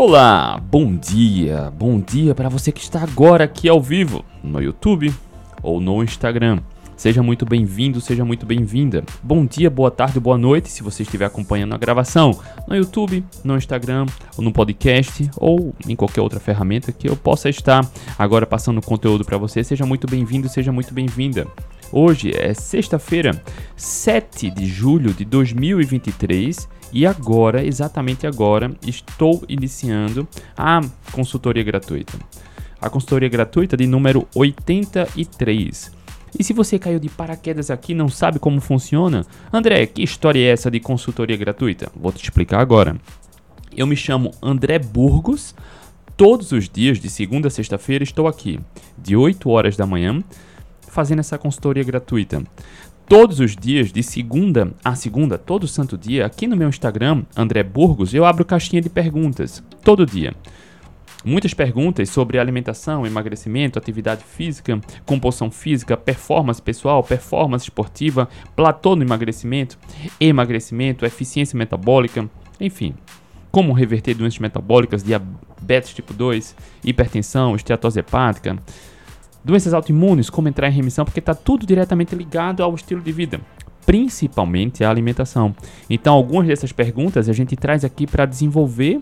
Olá, bom dia, bom dia para você que está agora aqui ao vivo no YouTube ou no Instagram. Seja muito bem-vindo, seja muito bem-vinda. Bom dia, boa tarde, boa noite se você estiver acompanhando a gravação no YouTube, no Instagram, ou no podcast ou em qualquer outra ferramenta que eu possa estar agora passando conteúdo para você. Seja muito bem-vindo, seja muito bem-vinda. Hoje é sexta-feira, 7 de julho de 2023 e agora, exatamente agora, estou iniciando a consultoria gratuita. A consultoria gratuita de número 83. E se você caiu de paraquedas aqui e não sabe como funciona, André, que história é essa de consultoria gratuita? Vou te explicar agora. Eu me chamo André Burgos. Todos os dias, de segunda a sexta-feira, estou aqui, de 8 horas da manhã, fazendo essa consultoria gratuita. Todos os dias, de segunda a segunda, todo santo dia, aqui no meu Instagram, André Burgos, eu abro caixinha de perguntas. Todo dia. Muitas perguntas sobre alimentação, emagrecimento, atividade física, composição física, performance pessoal, performance esportiva, platô no emagrecimento, emagrecimento, eficiência metabólica, enfim. Como reverter doenças metabólicas, diabetes tipo 2, hipertensão, esteatose hepática, doenças autoimunes, como entrar em remissão, porque está tudo diretamente ligado ao estilo de vida principalmente à alimentação. Então, algumas dessas perguntas a gente traz aqui para desenvolver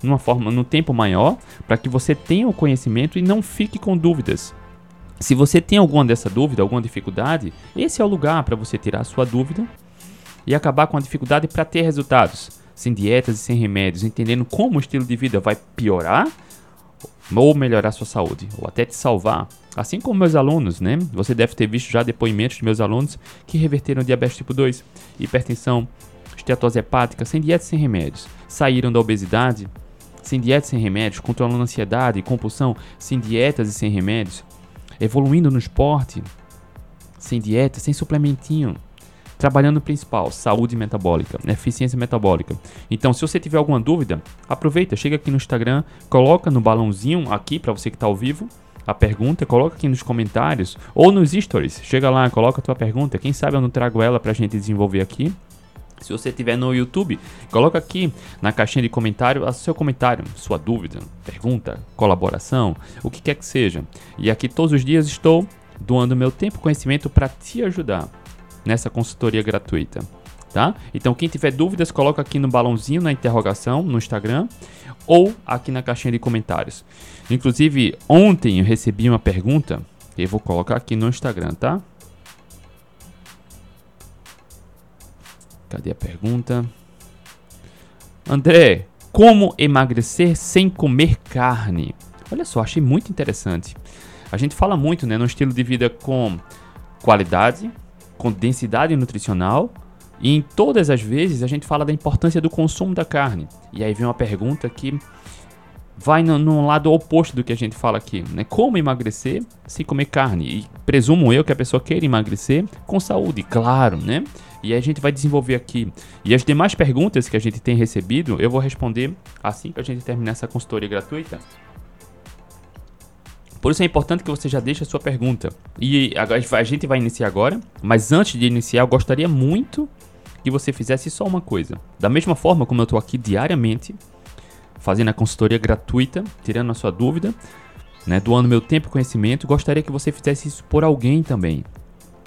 numa forma, no tempo maior, para que você tenha o conhecimento e não fique com dúvidas. Se você tem alguma dessa dúvida, alguma dificuldade, esse é o lugar para você tirar a sua dúvida e acabar com a dificuldade para ter resultados, sem dietas e sem remédios, entendendo como o estilo de vida vai piorar ou melhorar sua saúde, ou até te salvar. Assim como meus alunos, né? Você deve ter visto já depoimentos de meus alunos que reverteram diabetes tipo 2, hipertensão, esteatose hepática, sem dietas e sem remédios. Saíram da obesidade, sem dietas e sem remédios, controlando ansiedade e compulsão, sem dietas e sem remédios, evoluindo no esporte, sem dieta, sem suplementinho, trabalhando no principal, saúde metabólica, eficiência metabólica. Então, se você tiver alguma dúvida, aproveita, chega aqui no Instagram, coloca no balãozinho aqui para você que está ao vivo a pergunta, coloca aqui nos comentários ou nos stories. Chega lá, coloca a tua pergunta, quem sabe eu não trago ela para a gente desenvolver aqui. Se você estiver no YouTube, coloca aqui na caixinha de comentário o seu comentário, sua dúvida, pergunta, colaboração, o que quer que seja. E aqui todos os dias estou doando meu tempo e conhecimento para te ajudar nessa consultoria gratuita. Tá? Então quem tiver dúvidas, coloca aqui no balãozinho na interrogação no Instagram ou aqui na caixinha de comentários. Inclusive, ontem eu recebi uma pergunta, eu vou colocar aqui no Instagram, tá? Cadê a pergunta? André, como emagrecer sem comer carne? Olha só, achei muito interessante. A gente fala muito né, no estilo de vida com qualidade, com densidade nutricional, e em todas as vezes a gente fala da importância do consumo da carne. E aí vem uma pergunta que vai no, lado oposto do que a gente fala aqui, né? Como emagrecer sem comer carne? E presumo eu que a pessoa queira emagrecer com saúde, claro, né? E a gente vai desenvolver aqui. E as demais perguntas que a gente tem recebido, eu vou responder assim que a gente terminar essa consultoria gratuita. Por isso é importante que você já deixe a sua pergunta. E a gente vai iniciar agora, mas antes de iniciar, eu gostaria muito que você fizesse só uma coisa. Da mesma forma como eu estou aqui diariamente, fazendo a consultoria gratuita, tirando a sua dúvida, né, doando meu tempo e conhecimento, gostaria que você fizesse isso por alguém também.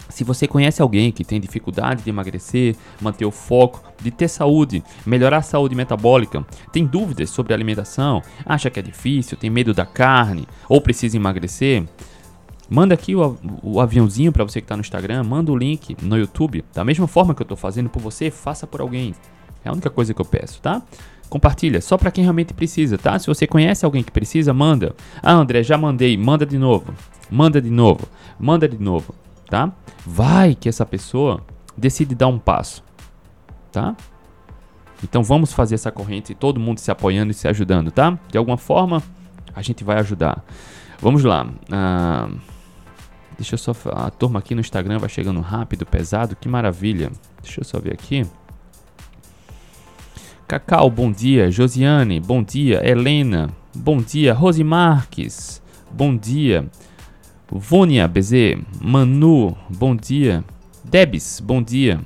Se você conhece alguém que tem dificuldade de emagrecer, manter o foco, de ter saúde, melhorar a saúde metabólica, tem dúvidas sobre alimentação, acha que é difícil, tem medo da carne ou precisa emagrecer, manda aqui o, o aviãozinho para você que está no Instagram, manda o link no YouTube. Da mesma forma que eu estou fazendo por você, faça por alguém. É a única coisa que eu peço, tá? Compartilha, só para quem realmente precisa, tá? Se você conhece alguém que precisa, manda. Ah, André, já mandei, manda de novo. Manda de novo. Manda de novo tá? Vai que essa pessoa decide dar um passo, tá? Então vamos fazer essa corrente, todo mundo se apoiando e se ajudando, tá? De alguma forma a gente vai ajudar. Vamos lá. Ah, deixa eu só. A turma aqui no Instagram vai chegando rápido, pesado, que maravilha. Deixa eu só ver aqui. Cacau, bom dia. Josiane, bom dia. Helena, bom dia. Rose Marques, bom dia. Vônia BZ, Manu, bom dia. Debs, bom dia.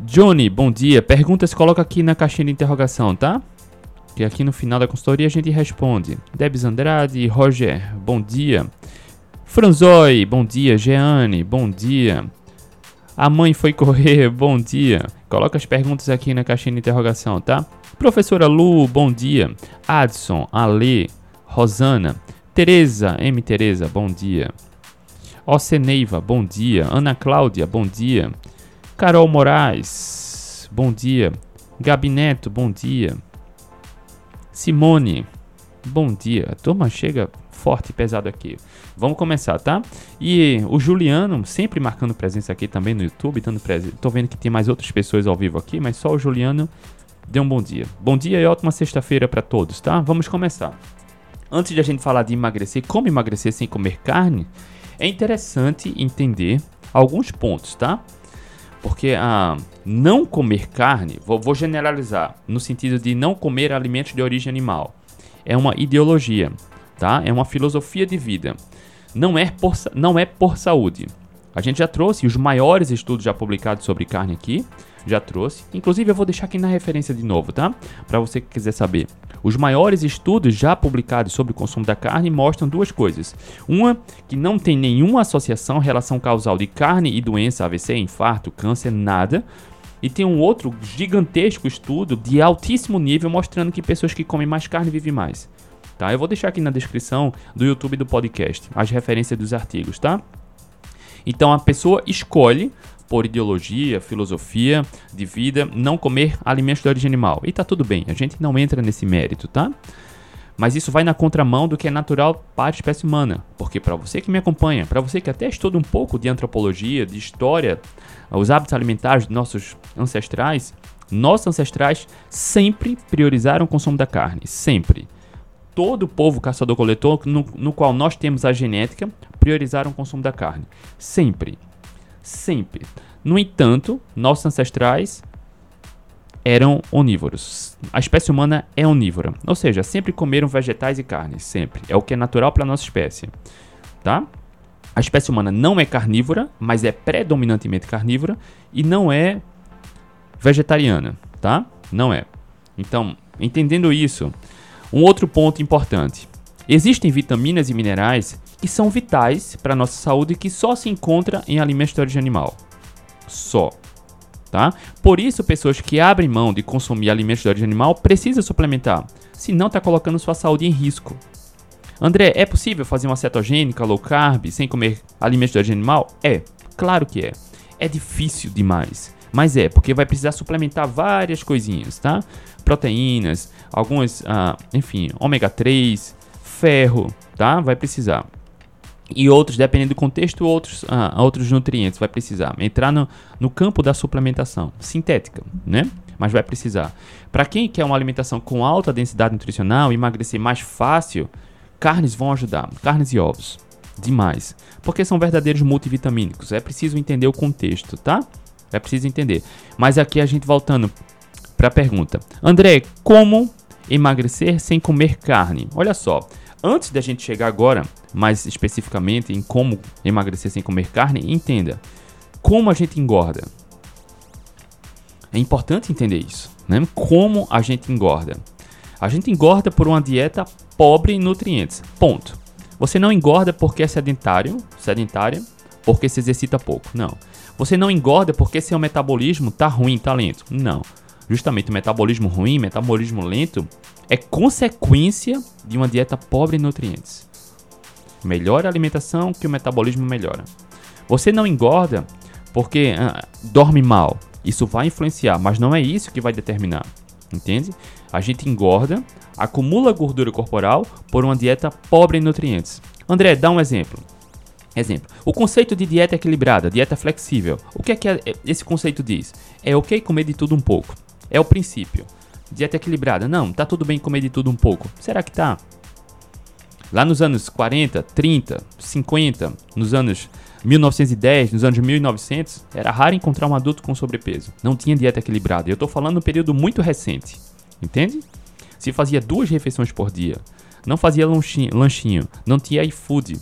Johnny, bom dia. Perguntas coloca aqui na caixinha de interrogação, tá? que aqui no final da consultoria a gente responde. Debs Andrade, Roger, bom dia. Franzoi, bom dia. Jeane, bom dia. A mãe foi correr, bom dia. Coloca as perguntas aqui na caixinha de interrogação, tá? Professora Lu, bom dia. Adson, Ale, Rosana, Tereza, M. Tereza, bom dia. Oceneiva, bom dia. Ana Cláudia, bom dia. Carol Moraes, bom dia. Gabineto, bom dia. Simone, bom dia. A turma chega forte e pesado aqui. Vamos começar, tá? E o Juliano, sempre marcando presença aqui também no YouTube, dando presente. Tô vendo que tem mais outras pessoas ao vivo aqui, mas só o Juliano deu um bom dia. Bom dia e ótima sexta-feira para todos, tá? Vamos começar. Antes de a gente falar de emagrecer, como emagrecer sem comer carne, é interessante entender alguns pontos, tá? Porque a ah, não comer carne, vou, vou generalizar, no sentido de não comer alimentos de origem animal, é uma ideologia, tá? É uma filosofia de vida. Não é por, não é por saúde. A gente já trouxe os maiores estudos já publicados sobre carne aqui, já trouxe. Inclusive eu vou deixar aqui na referência de novo, tá? Para você que quiser saber. Os maiores estudos já publicados sobre o consumo da carne mostram duas coisas. Uma, que não tem nenhuma associação, relação causal de carne e doença, AVC, infarto, câncer, nada. E tem um outro gigantesco estudo de altíssimo nível mostrando que pessoas que comem mais carne vivem mais. Tá? Eu vou deixar aqui na descrição do YouTube do podcast as referências dos artigos, tá? Então a pessoa escolhe por ideologia, filosofia de vida, não comer alimentos de origem animal. E tá tudo bem, a gente não entra nesse mérito, tá? Mas isso vai na contramão do que é natural para a espécie humana. Porque para você que me acompanha, para você que até estuda um pouco de antropologia, de história, os hábitos alimentares dos nossos ancestrais, nossos ancestrais sempre priorizaram o consumo da carne, sempre. Todo povo caçador-coletor, no, no qual nós temos a genética, priorizaram o consumo da carne, sempre sempre. No entanto, nossos ancestrais eram onívoros. A espécie humana é onívora, ou seja, sempre comeram vegetais e carnes, sempre. É o que é natural para nossa espécie, tá? A espécie humana não é carnívora, mas é predominantemente carnívora e não é vegetariana, tá? Não é. Então, entendendo isso, um outro ponto importante. Existem vitaminas e minerais que são vitais para a nossa saúde e que só se encontra em alimentos de origem animal. Só. Tá? Por isso, pessoas que abrem mão de consumir alimentos de origem animal precisam suplementar, senão está colocando sua saúde em risco. André, é possível fazer uma cetogênica low carb sem comer alimentos de origem animal? É, claro que é. É difícil demais, mas é, porque vai precisar suplementar várias coisinhas, tá? Proteínas, algumas, ah, enfim, ômega 3, ferro, tá? Vai precisar. E outros, dependendo do contexto, outros, ah, outros nutrientes vai precisar. Entrar no, no campo da suplementação sintética, né? Mas vai precisar. Para quem quer uma alimentação com alta densidade nutricional, emagrecer mais fácil, carnes vão ajudar. Carnes e ovos. Demais. Porque são verdadeiros multivitamínicos. É preciso entender o contexto, tá? É preciso entender. Mas aqui a gente voltando para a pergunta. André, como emagrecer sem comer carne? Olha só. Antes da gente chegar agora, mais especificamente em como emagrecer sem comer carne, entenda como a gente engorda. É importante entender isso, né? Como a gente engorda. A gente engorda por uma dieta pobre em nutrientes. Ponto. Você não engorda porque é sedentário, sedentária, porque se exercita pouco. Não. Você não engorda porque seu metabolismo tá ruim, tá lento. Não. Justamente o metabolismo ruim, metabolismo lento, é consequência de uma dieta pobre em nutrientes. Melhora a alimentação que o metabolismo melhora. Você não engorda porque ah, dorme mal. Isso vai influenciar, mas não é isso que vai determinar. Entende? A gente engorda, acumula gordura corporal por uma dieta pobre em nutrientes. André, dá um exemplo. Exemplo. O conceito de dieta equilibrada, dieta flexível. O que é que esse conceito diz? É ok comer de tudo um pouco. É o princípio. Dieta equilibrada. Não, tá tudo bem comer de tudo um pouco. Será que tá? Lá nos anos 40, 30, 50, nos anos 1910, nos anos 1900, era raro encontrar um adulto com sobrepeso. Não tinha dieta equilibrada. Eu tô falando um período muito recente. Entende? Se fazia duas refeições por dia, não fazia lanchinho, lanchinho não tinha iFood,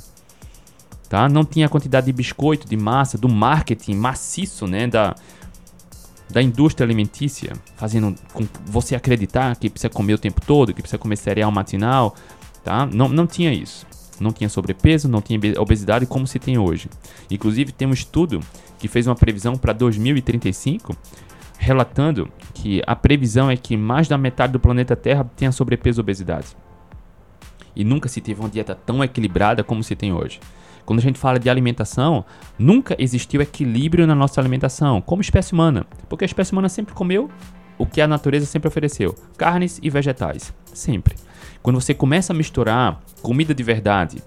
tá? Não tinha a quantidade de biscoito, de massa, do marketing maciço, né, da da indústria alimentícia, fazendo com você acreditar que precisa comer o tempo todo, que precisa comer cereal matinal, tá? Não, não tinha isso. Não tinha sobrepeso, não tinha obesidade como se tem hoje. Inclusive, tem um estudo que fez uma previsão para 2035, relatando que a previsão é que mais da metade do planeta Terra tenha sobrepeso e obesidade. E nunca se teve uma dieta tão equilibrada como se tem hoje. Quando a gente fala de alimentação, nunca existiu equilíbrio na nossa alimentação, como espécie humana, porque a espécie humana sempre comeu o que a natureza sempre ofereceu: carnes e vegetais, sempre. Quando você começa a misturar comida de verdade,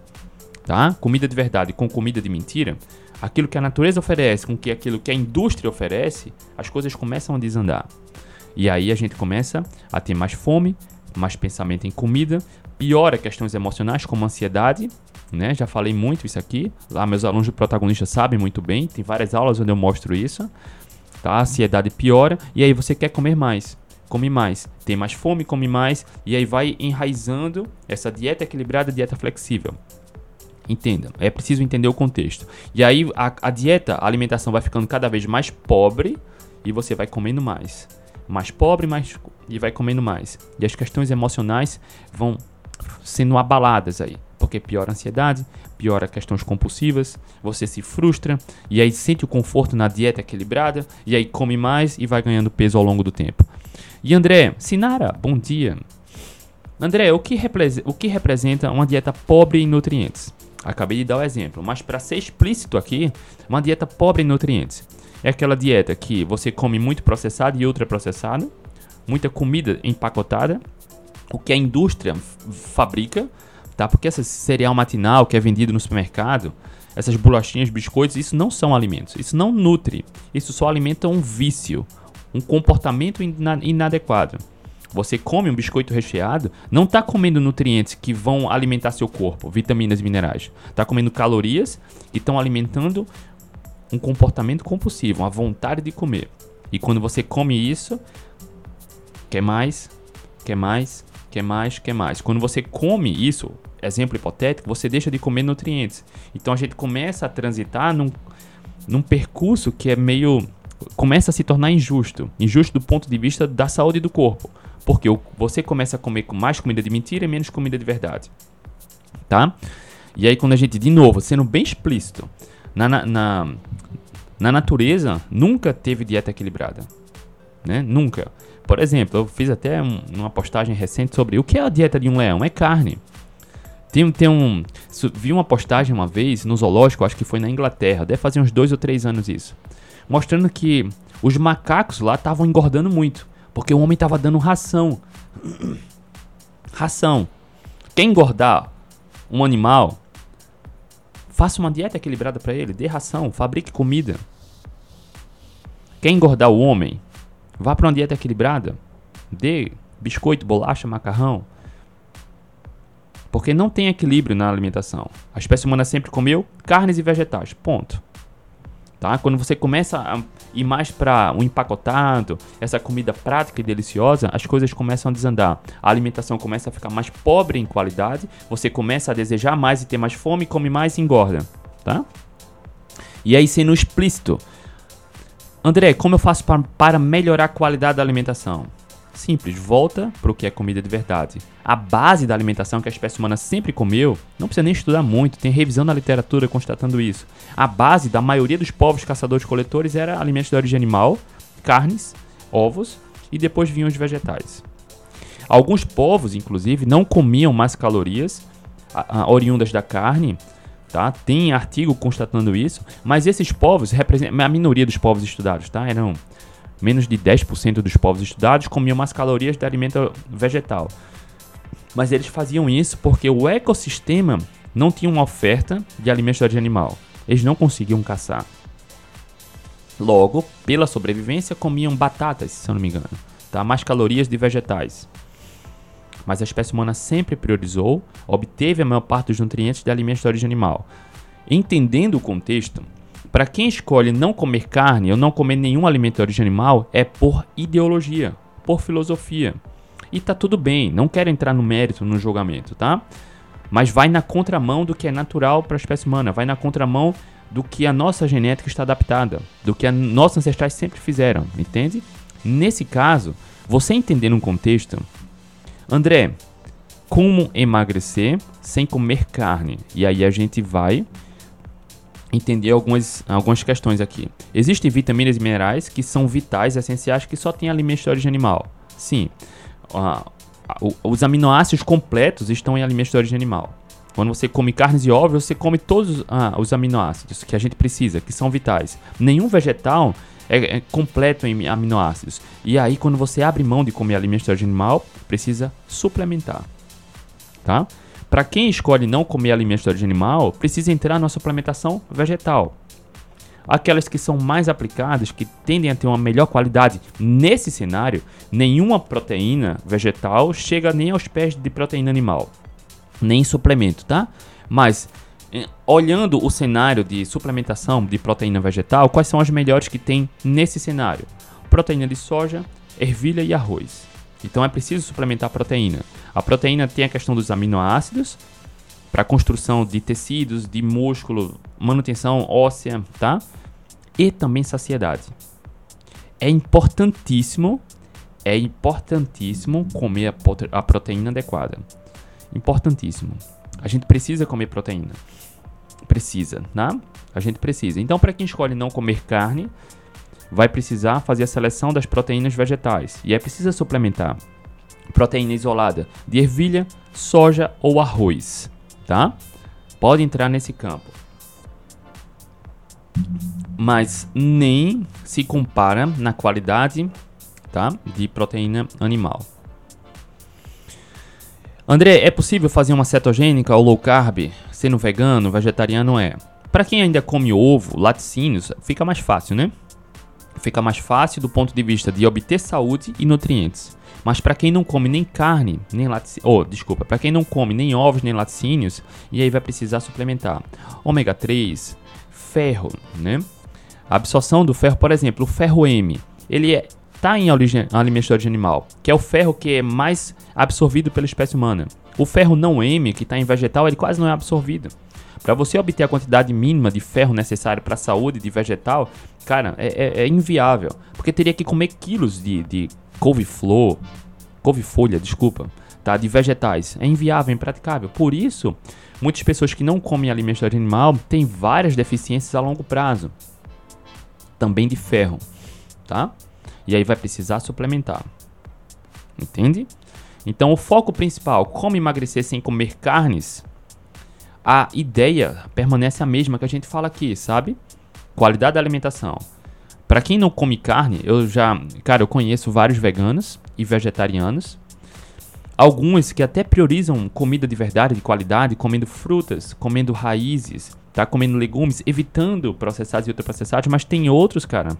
tá? Comida de verdade com comida de mentira, aquilo que a natureza oferece com que aquilo que a indústria oferece, as coisas começam a desandar. E aí a gente começa a ter mais fome, mais pensamento em comida, piora questões emocionais como ansiedade, né? Já falei muito isso aqui. Lá meus alunos de protagonista sabem muito bem, tem várias aulas onde eu mostro isso. Tá? A ansiedade piora e aí você quer comer mais. Come mais, tem mais fome, come mais, e aí vai enraizando essa dieta equilibrada, dieta flexível. Entenda, é preciso entender o contexto. E aí a, a dieta, a alimentação vai ficando cada vez mais pobre e você vai comendo mais. Mais pobre, mais e vai comendo mais. E as questões emocionais vão sendo abaladas aí porque piora a ansiedade, piora questões compulsivas, você se frustra e aí sente o conforto na dieta equilibrada e aí come mais e vai ganhando peso ao longo do tempo. E André, Sinara, bom dia. André, o que, o que representa uma dieta pobre em nutrientes? Acabei de dar o exemplo, mas para ser explícito aqui, uma dieta pobre em nutrientes é aquela dieta que você come muito processado e ultraprocessado, muita comida empacotada, o que a indústria fabrica tá? Porque esse cereal matinal que é vendido no supermercado, essas bolachinhas, biscoitos, isso não são alimentos. Isso não nutre. Isso só alimenta um vício, um comportamento inadequado. Você come um biscoito recheado, não está comendo nutrientes que vão alimentar seu corpo, vitaminas e minerais. Está comendo calorias que estão alimentando um comportamento compulsivo, uma vontade de comer. E quando você come isso, quer mais, quer mais, quer mais, quer mais. Quando você come isso, exemplo hipotético, você deixa de comer nutrientes. Então a gente começa a transitar num, num percurso que é meio. começa a se tornar injusto. Injusto do ponto de vista da saúde do corpo. Porque você começa a comer com mais comida de mentira e menos comida de verdade. Tá? E aí, quando a gente, de novo, sendo bem explícito, na, na, na, na natureza nunca teve dieta equilibrada. Né? Nunca. Por exemplo, eu fiz até um, uma postagem recente sobre o que é a dieta de um leão. É carne. Tem, tem um. Vi uma postagem uma vez no zoológico, acho que foi na Inglaterra, deve fazer uns dois ou três anos isso. Mostrando que os macacos lá estavam engordando muito. Porque o homem estava dando ração. ração. Quer engordar um animal? Faça uma dieta equilibrada para ele, dê ração, fabrique comida. Quer engordar o homem? Vá para uma dieta equilibrada. Dê biscoito, bolacha, macarrão. Porque não tem equilíbrio na alimentação. A espécie humana sempre comeu carnes e vegetais. Ponto. Tá? Quando você começa a ir mais para um empacotado, essa comida prática e deliciosa, as coisas começam a desandar. A alimentação começa a ficar mais pobre em qualidade, você começa a desejar mais e ter mais fome, come mais e engorda. Tá? E aí, sendo explícito, André, como eu faço para melhorar a qualidade da alimentação? Simples, volta para o que é comida de verdade. A base da alimentação que a espécie humana sempre comeu, não precisa nem estudar muito, tem revisão na literatura constatando isso. A base da maioria dos povos caçadores-coletores era alimentos de origem animal, carnes, ovos e depois vinham os vegetais. Alguns povos, inclusive, não comiam mais calorias oriundas da carne tá? Tem artigo constatando isso, mas esses povos representam a minoria dos povos estudados, tá? Eram menos de 10% dos povos estudados comiam mais calorias de alimento vegetal. Mas eles faziam isso porque o ecossistema não tinha uma oferta de alimentos de animal. Eles não conseguiam caçar. Logo, pela sobrevivência, comiam batatas, se eu não me engano, tá? Mais calorias de vegetais mas a espécie humana sempre priorizou, obteve a maior parte dos nutrientes de alimentos de origem animal. Entendendo o contexto, para quem escolhe não comer carne ou não comer nenhum alimento de origem animal é por ideologia, por filosofia. E tá tudo bem, não quero entrar no mérito, no julgamento, tá? Mas vai na contramão do que é natural para a espécie humana, vai na contramão do que a nossa genética está adaptada, do que nossos ancestrais sempre fizeram, entende? Nesse caso, você entender um contexto, André, como emagrecer sem comer carne? E aí a gente vai entender algumas, algumas questões aqui. Existem vitaminas e minerais que são vitais, essenciais, que só tem alimentos de origem animal. Sim, uh, os aminoácidos completos estão em alimentos de origem animal. Quando você come carnes e ovos, você come todos ah, os aminoácidos que a gente precisa, que são vitais. Nenhum vegetal é, é, completo em aminoácidos. E aí, quando você abre mão de comer alimentos de origem animal, precisa suplementar. Tá? Para quem escolhe não comer alimentos de origem animal, precisa entrar na suplementação vegetal. Aquelas que são mais aplicadas, que tendem a ter uma melhor qualidade nesse cenário, nenhuma proteína vegetal chega nem aos pés de proteína animal nem suplemento, tá? Mas olhando o cenário de suplementação de proteína vegetal, quais são as melhores que tem nesse cenário? Proteína de soja, ervilha e arroz. Então é preciso suplementar a proteína. A proteína tem a questão dos aminoácidos para construção de tecidos, de músculo, manutenção óssea, tá? E também saciedade. É importantíssimo, é importantíssimo comer a proteína adequada. Importantíssimo. A gente precisa comer proteína. Precisa, né? A gente precisa. Então, para quem escolhe não comer carne, vai precisar fazer a seleção das proteínas vegetais. E é preciso suplementar proteína isolada de ervilha, soja ou arroz, tá? Pode entrar nesse campo. Mas nem se compara na qualidade, tá? De proteína animal. André, é possível fazer uma cetogênica ou low carb sendo vegano, vegetariano? É. Para quem ainda come ovo, laticínios, fica mais fácil, né? Fica mais fácil do ponto de vista de obter saúde e nutrientes. Mas para quem não come nem carne, nem laticínios, oh, desculpa, para quem não come nem ovos nem laticínios, e aí vai precisar suplementar ômega 3, ferro, né? A absorção do ferro, por exemplo, o ferro M, ele é está em alimentos de animal, que é o ferro que é mais absorvido pela espécie humana. O ferro não M, que está em vegetal, ele quase não é absorvido. Para você obter a quantidade mínima de ferro necessário para a saúde de vegetal, cara, é, é, é, inviável. Porque teria que comer quilos de, de couve-flor, couve-folha, desculpa, tá? de vegetais. É inviável, é impraticável. Por isso, muitas pessoas que não comem alimentos de animal têm várias deficiências a longo prazo. Também de ferro, tá? E aí vai precisar suplementar. Entende? Então o foco principal, como emagrecer sem comer carnes, a ideia permanece a mesma que a gente fala aqui, sabe? Qualidade da alimentação. Para quem não come carne, eu já, cara, eu conheço vários veganos e vegetarianos. Alguns que até priorizam comida de verdade, de qualidade, comendo frutas, comendo raízes, tá comendo legumes, evitando processados e ultraprocessados, mas tem outros, cara,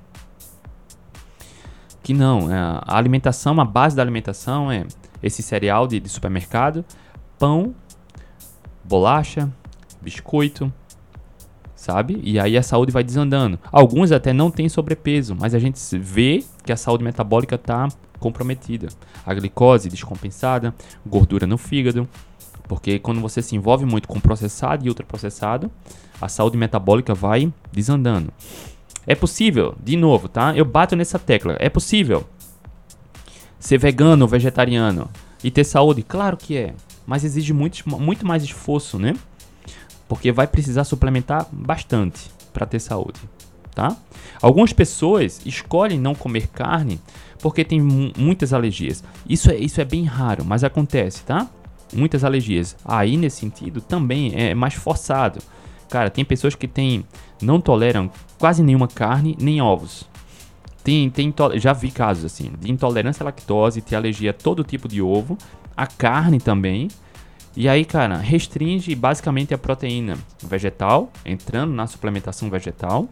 que não. É, a alimentação, a base da alimentação é esse cereal de, de supermercado, pão, bolacha, biscoito, sabe? E aí a saúde vai desandando. Alguns até não têm sobrepeso, mas a gente vê que a saúde metabólica está comprometida. A glicose descompensada, gordura no fígado, porque quando você se envolve muito com processado e ultraprocessado, a saúde metabólica vai desandando. É possível, de novo, tá? Eu bato nessa tecla. É possível ser vegano vegetariano e ter saúde? Claro que é. Mas exige muito, muito mais esforço, né? Porque vai precisar suplementar bastante para ter saúde, tá? Algumas pessoas escolhem não comer carne porque tem muitas alergias. Isso é, isso é bem raro, mas acontece, tá? Muitas alergias. Aí, nesse sentido, também é mais forçado. Cara, tem pessoas que tem, não toleram quase nenhuma carne nem ovos. Tem, tem, já vi casos assim, de intolerância à lactose, ter alergia a todo tipo de ovo, a carne também. E aí, cara, restringe basicamente a proteína vegetal, entrando na suplementação vegetal.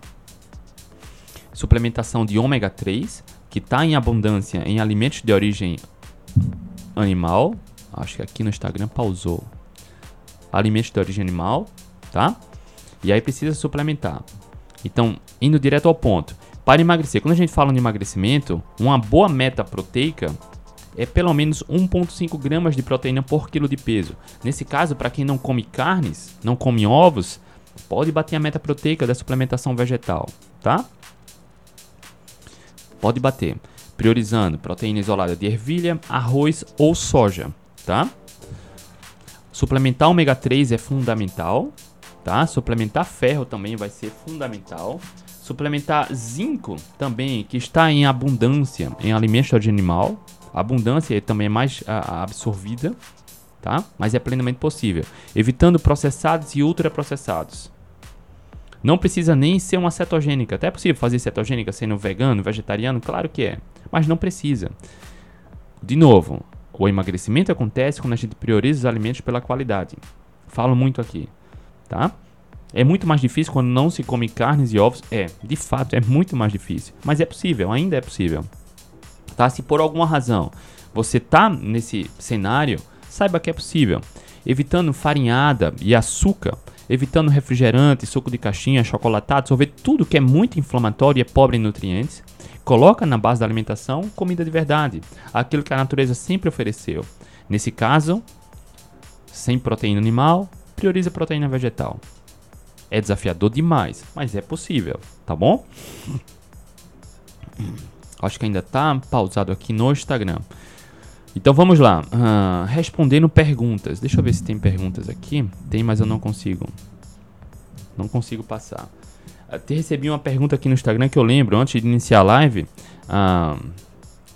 Suplementação de ômega 3, que está em abundância em alimentos de origem animal. Acho que aqui no Instagram pausou. Alimentos de origem animal, tá? E aí precisa suplementar. Então, indo direto ao ponto. Para emagrecer, quando a gente fala de emagrecimento, uma boa meta proteica é pelo menos 1,5 gramas de proteína por quilo de peso. Nesse caso, para quem não come carnes, não come ovos, Pode bater a meta proteica da suplementação vegetal, tá? Pode bater. Priorizando proteína isolada de ervilha, arroz ou soja, tá? Suplementar ômega 3 é fundamental, tá? Suplementar ferro também vai ser fundamental. Suplementar zinco também, que está em abundância em alimentos de animal. A abundância também é mais a, absorvida, tá? Mas é plenamente possível. Evitando processados e ultraprocessados. Não precisa nem ser uma cetogênica. Até é possível fazer cetogênica sendo vegano, vegetariano? Claro que é. Mas não precisa. De novo, o emagrecimento acontece quando a gente prioriza os alimentos pela qualidade. Falo muito aqui, tá? É muito mais difícil quando não se come carnes e ovos. É, de fato, é muito mais difícil. Mas é possível, ainda é possível. Tá? Se por alguma razão você tá nesse cenário, saiba que é possível. Evitando farinhada e açúcar, evitando refrigerante, suco de caixinha, chocolatado, sorvete, tudo que é muito inflamatório e é pobre em nutrientes. Coloca na base da alimentação comida de verdade, aquilo que a natureza sempre ofereceu. Nesse caso, sem proteína animal, prioriza proteína vegetal. É desafiador demais, mas é possível, tá bom? Acho que ainda tá pausado aqui no Instagram. Então vamos lá. Uh, respondendo perguntas. Deixa eu ver se tem perguntas aqui. Tem, mas eu não consigo. Não consigo passar. Até recebi uma pergunta aqui no Instagram que eu lembro antes de iniciar a live. Uh,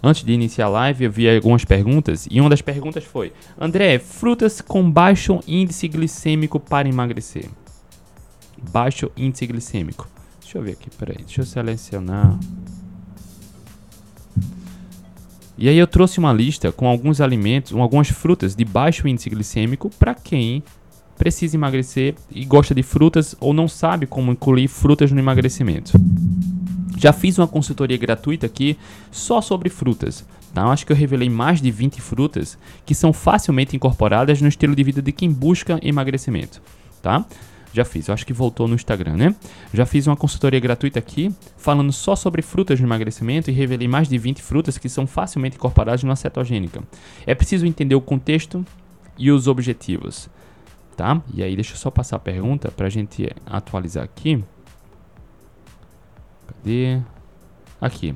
antes de iniciar a live, eu vi algumas perguntas. E uma das perguntas foi: André, frutas com baixo índice glicêmico para emagrecer? baixo índice glicêmico. Deixa eu ver aqui, peraí, deixa eu selecionar. E aí eu trouxe uma lista com alguns alimentos, algumas frutas de baixo índice glicêmico para quem precisa emagrecer e gosta de frutas ou não sabe como incluir frutas no emagrecimento. Já fiz uma consultoria gratuita aqui só sobre frutas. Eu acho que eu revelei mais de 20 frutas que são facilmente incorporadas no estilo de vida de quem busca emagrecimento. Tá? Já fiz, eu acho que voltou no Instagram, né? Já fiz uma consultoria gratuita aqui, falando só sobre frutas de emagrecimento e revelei mais de 20 frutas que são facilmente incorporadas numa cetogênica. É preciso entender o contexto e os objetivos, tá? E aí, deixa eu só passar a pergunta para a gente atualizar aqui. Cadê? Aqui.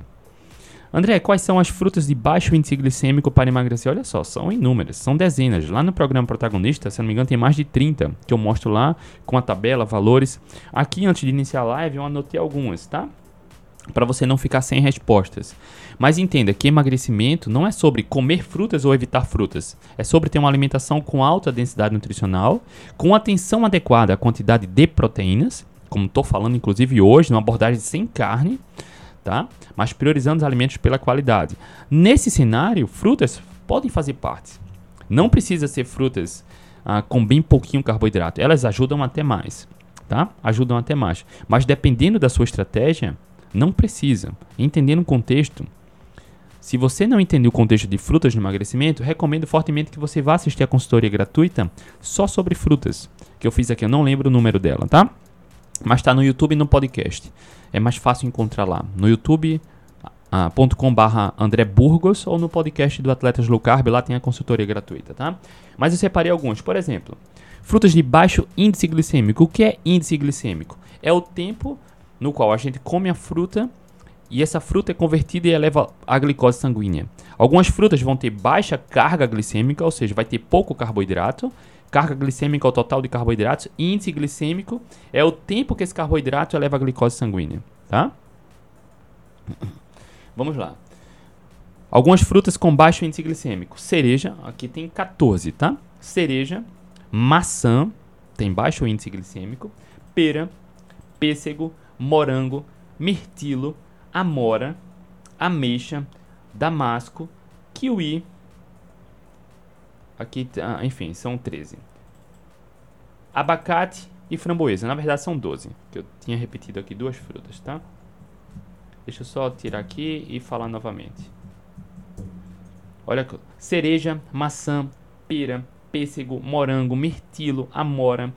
André, quais são as frutas de baixo índice glicêmico para emagrecer? Olha só, são inúmeras, são dezenas. Lá no programa protagonista, se não me engano, tem mais de 30 que eu mostro lá com a tabela, valores. Aqui, antes de iniciar a live, eu anotei algumas, tá? Para você não ficar sem respostas. Mas entenda que emagrecimento não é sobre comer frutas ou evitar frutas. É sobre ter uma alimentação com alta densidade nutricional, com atenção adequada à quantidade de proteínas, como estou falando inclusive hoje, numa abordagem sem carne tá? Mas priorizando os alimentos pela qualidade. Nesse cenário, frutas podem fazer parte. Não precisa ser frutas ah, com bem pouquinho carboidrato. Elas ajudam até mais, tá? Ajudam até mais. Mas dependendo da sua estratégia, não precisa. Entendendo o contexto, se você não entender o contexto de frutas no emagrecimento, recomendo fortemente que você vá assistir a consultoria gratuita só sobre frutas, que eu fiz aqui, eu não lembro o número dela, tá? Mas está no YouTube e no podcast é mais fácil encontrar lá. No youtube.com.br uh, André Burgos ou no podcast do Atletas Low Carb, lá tem a consultoria gratuita, tá? Mas eu separei alguns. Por exemplo, frutas de baixo índice glicêmico. O que é índice glicêmico? É o tempo no qual a gente come a fruta e essa fruta é convertida e eleva a glicose sanguínea. Algumas frutas vão ter baixa carga glicêmica, ou seja, vai ter pouco carboidrato, carga glicêmica ao total de carboidratos, índice glicêmico é o tempo que esse carboidrato eleva a glicose sanguínea, tá? Vamos lá. Algumas frutas com baixo índice glicêmico. Cereja, aqui tem 14, tá? Cereja, maçã, tem baixo índice glicêmico, pera, pêssego, morango, mirtilo, amora, ameixa, damasco, kiwi, Aqui, ah, enfim, são 13. Abacate e framboesa. Na verdade, são 12. Que eu tinha repetido aqui duas frutas, tá? Deixa eu só tirar aqui e falar novamente. Olha, cereja, maçã, pera, pêssego, morango, mirtilo, amora,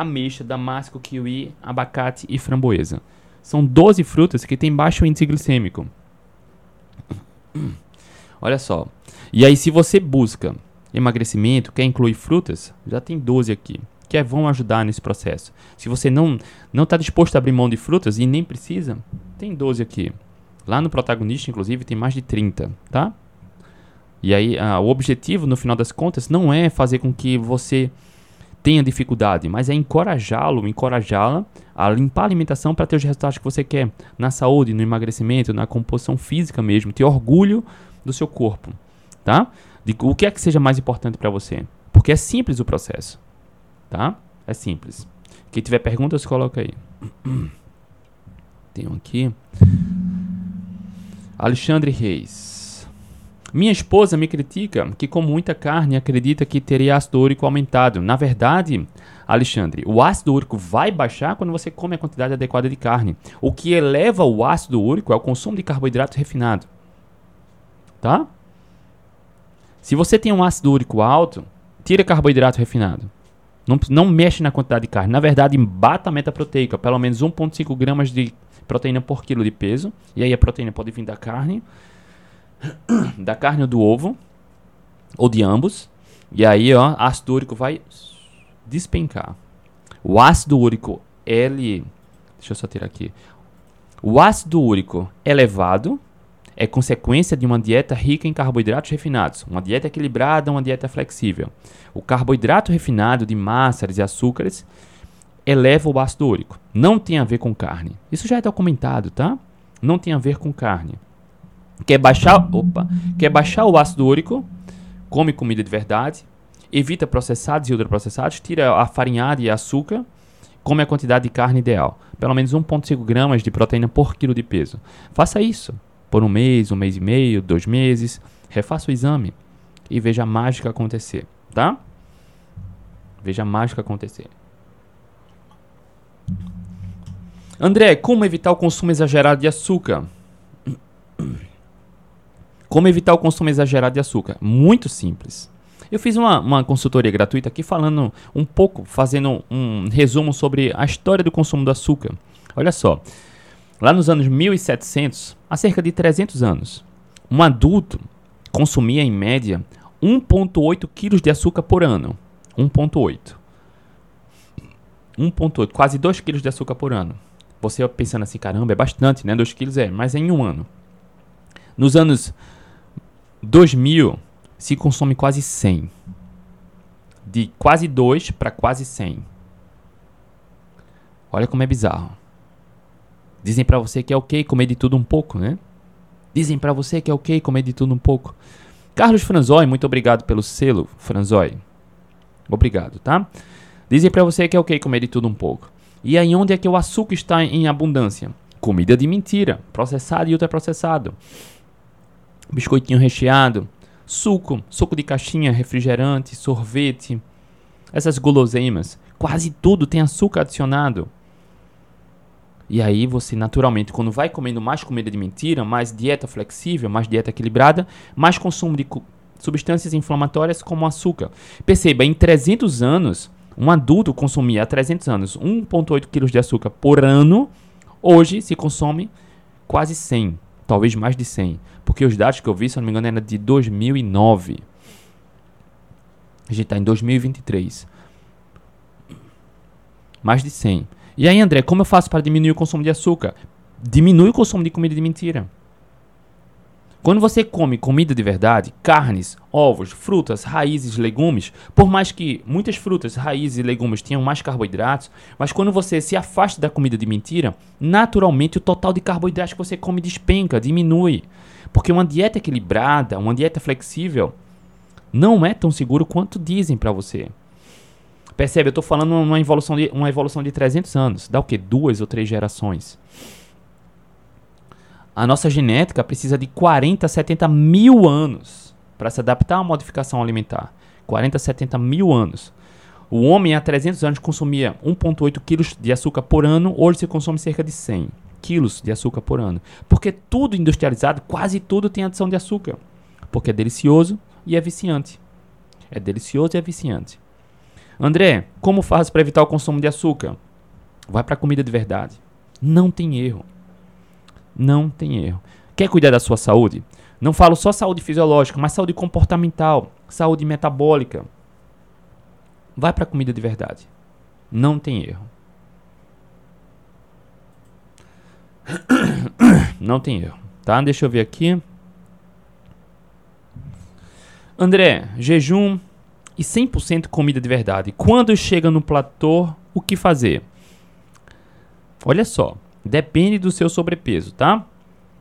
ameixa, damasco, kiwi, abacate e framboesa. São 12 frutas que têm baixo índice glicêmico. Olha só. E aí, se você busca emagrecimento, quer incluir frutas, já tem 12 aqui. que é, vão ajudar nesse processo. Se você não não está disposto a abrir mão de frutas e nem precisa, tem 12 aqui. Lá no protagonista, inclusive, tem mais de 30, tá? E aí, ah, o objetivo, no final das contas, não é fazer com que você tenha dificuldade, mas é encorajá-lo, encorajá-la a limpar a alimentação para ter os resultados que você quer na saúde, no emagrecimento, na composição física mesmo, ter orgulho do seu corpo, tá? De o que é que seja mais importante para você, porque é simples o processo, tá? É simples. Quem tiver perguntas, coloca aí. Tem um aqui. Alexandre Reis. Minha esposa me critica que como muita carne acredita que teria ácido úrico aumentado. Na verdade, Alexandre, o ácido úrico vai baixar quando você come a quantidade adequada de carne. O que eleva o ácido úrico é o consumo de carboidrato refinado. Tá? Se você tem um ácido úrico alto, tira carboidrato refinado. Não, não mexe na quantidade de carne. Na verdade, bata a meta proteica, pelo menos 1,5 gramas de proteína por quilo de peso. E aí a proteína pode vir da carne da carne ou do ovo, ou de ambos. E aí, ó, ácido úrico vai despencar. O ácido úrico, ele. Deixa eu só tirar aqui. O ácido úrico elevado é consequência de uma dieta rica em carboidratos refinados, uma dieta equilibrada, uma dieta flexível. O carboidrato refinado de massas e açúcares eleva o ácido úrico. Não tem a ver com carne. Isso já é documentado, tá? Não tem a ver com carne. Quer baixar, opa, quer baixar o ácido úrico, come comida de verdade, evita processados e ultraprocessados, tira a farinhada e açúcar, come a quantidade de carne ideal, pelo menos 1,5 gramas de proteína por quilo de peso. Faça isso por um mês, um mês e meio, dois meses, refaça o exame e veja a mágica acontecer, tá? Veja a mágica acontecer. André, como evitar o consumo exagerado de açúcar? Como evitar o consumo exagerado de açúcar? Muito simples. Eu fiz uma, uma consultoria gratuita aqui falando um pouco, fazendo um resumo sobre a história do consumo do açúcar. Olha só, lá nos anos 1700, há cerca de 300 anos, um adulto consumia em média 1,8 kg de açúcar por ano. 1,8. 1,8, quase 2 kg de açúcar por ano. Você pensando assim, caramba, é bastante, né? 2 kg é, mas é em um ano. Nos anos 2000 se consome quase 100. De quase 2 para quase 100. Olha como é bizarro. Dizem para você que é ok comer de tudo um pouco, né? Dizem para você que é ok comer de tudo um pouco. Carlos Franzói, muito obrigado pelo selo, Franzói. Obrigado, tá? Dizem para você que é ok comer de tudo um pouco. E aí onde é que o açúcar está em abundância? Comida de mentira, processado e ultraprocessado biscoitinho recheado, suco, suco de caixinha, refrigerante, sorvete, essas guloseimas, quase tudo tem açúcar adicionado. E aí você naturalmente, quando vai comendo mais comida de mentira, mais dieta flexível, mais dieta equilibrada, mais consumo de substâncias inflamatórias como açúcar. Perceba, em 300 anos, um adulto consumia há 300 anos 1,8 kg de açúcar por ano, hoje se consome quase 100 talvez mais de 100. Porque os dados que eu vi, se não me engano, eram de 2009. A gente está em 2023. Mais de 100. E aí, André, como eu faço para diminuir o consumo de açúcar? Diminui o consumo de comida de mentira. Quando você come comida de verdade, carnes, ovos, frutas, raízes, legumes, por mais que muitas frutas, raízes e legumes tenham mais carboidratos, mas quando você se afasta da comida de mentira, naturalmente o total de carboidratos que você come despenca, diminui. Porque uma dieta equilibrada, uma dieta flexível, não é tão seguro quanto dizem para você. Percebe, eu estou falando uma evolução, de, uma evolução de 300 anos. Dá o que? Duas ou três gerações. A nossa genética precisa de 40, 70 mil anos para se adaptar a uma modificação alimentar. 40, 70 mil anos. O homem há 300 anos consumia 1,8 quilos de açúcar por ano, hoje se consome cerca de 100 quilos de açúcar por ano. Porque tudo industrializado, quase tudo tem adição de açúcar. Porque é delicioso e é viciante. É delicioso e é viciante. André, como faz para evitar o consumo de açúcar? Vai para comida de verdade. Não tem erro. Não tem erro. Quer cuidar da sua saúde? Não falo só saúde fisiológica, mas saúde comportamental, saúde metabólica. Vai para comida de verdade. Não tem erro. Não tem erro, tá? Deixa eu ver aqui. André, jejum e 100% comida de verdade. Quando chega no platô, o que fazer? Olha só, depende do seu sobrepeso, tá?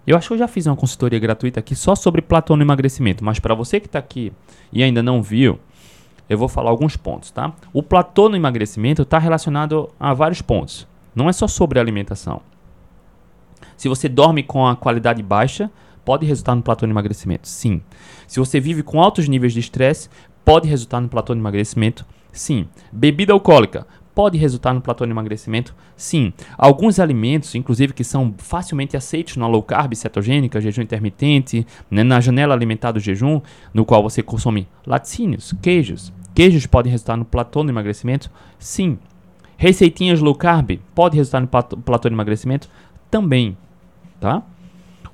Eu acho que eu já fiz uma consultoria gratuita aqui só sobre platô no emagrecimento, mas para você que está aqui e ainda não viu, eu vou falar alguns pontos, tá? O platô no emagrecimento está relacionado a vários pontos. Não é só sobre alimentação. Se você dorme com a qualidade baixa, pode resultar no platô de emagrecimento? Sim. Se você vive com altos níveis de estresse, pode resultar no platô de emagrecimento? Sim. Bebida alcoólica pode resultar no platô de emagrecimento? Sim. Alguns alimentos, inclusive que são facilmente aceitos na low carb cetogênica, jejum intermitente, né, na janela alimentar do jejum, no qual você consome laticínios, queijos. Queijos podem resultar no platô de emagrecimento? Sim. Receitinhas low carb pode resultar no platô de emagrecimento? Também tá?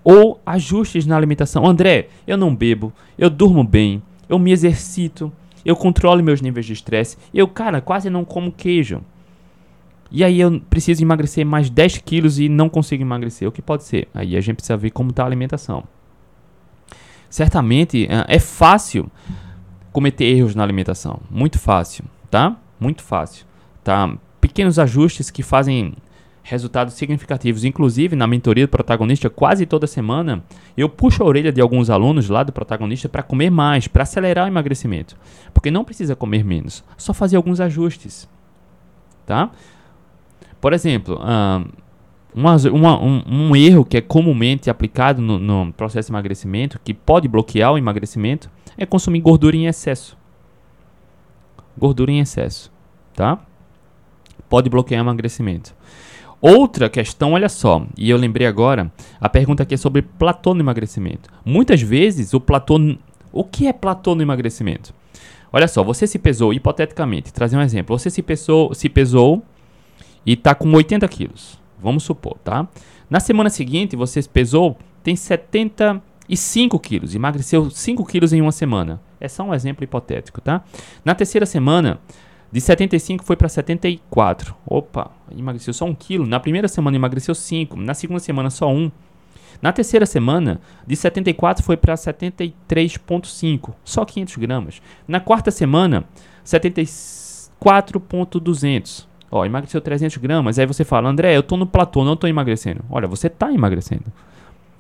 Ou ajustes na alimentação. André, eu não bebo, eu durmo bem, eu me exercito, eu controlo meus níveis de estresse, eu, cara, quase não como queijo. E aí eu preciso emagrecer mais 10 quilos e não consigo emagrecer. O que pode ser? Aí a gente precisa ver como está a alimentação. Certamente é fácil cometer erros na alimentação. Muito fácil, tá? Muito fácil. Tá? Pequenos ajustes que fazem resultados significativos. Inclusive, na mentoria do protagonista, quase toda semana, eu puxo a orelha de alguns alunos lá do protagonista para comer mais, para acelerar o emagrecimento. Porque não precisa comer menos, só fazer alguns ajustes. Tá? Por exemplo, uma, uma, um, um, erro que é comumente aplicado no, no processo de emagrecimento, que pode bloquear o emagrecimento, é consumir gordura em excesso. Gordura em excesso, tá? Pode bloquear o emagrecimento. Outra questão, olha só, e eu lembrei agora, a pergunta aqui é sobre platô no emagrecimento. Muitas vezes o platô. O que é platô no emagrecimento? Olha só, você se pesou, hipoteticamente, trazer um exemplo. Você se pesou, se pesou e está com 80 quilos. Vamos supor, tá? Na semana seguinte, você se pesou, tem 75 quilos, emagreceu 5 quilos em uma semana. É só um exemplo hipotético, tá? Na terceira semana, de 75 foi para 74. Opa, emagreceu só 1 quilo. Na primeira semana emagreceu 5. Na segunda semana só 1. Na terceira semana, de 74 foi para 73,5. Só 500 gramas. Na quarta semana, 74,200. Ó, emagreceu 300 gramas. Aí você fala, André, eu tô no platô, não tô emagrecendo. Olha, você tá emagrecendo.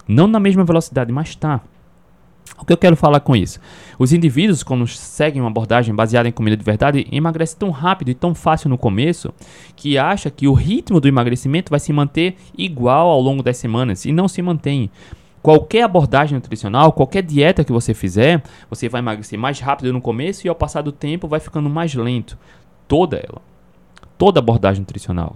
Não na mesma velocidade, mas tá. O que eu quero falar com isso? Os indivíduos, quando seguem uma abordagem baseada em comida de verdade, emagrecem tão rápido e tão fácil no começo que acha que o ritmo do emagrecimento vai se manter igual ao longo das semanas e não se mantém. Qualquer abordagem nutricional, qualquer dieta que você fizer, você vai emagrecer mais rápido no começo e ao passar do tempo vai ficando mais lento. Toda ela. Toda abordagem nutricional.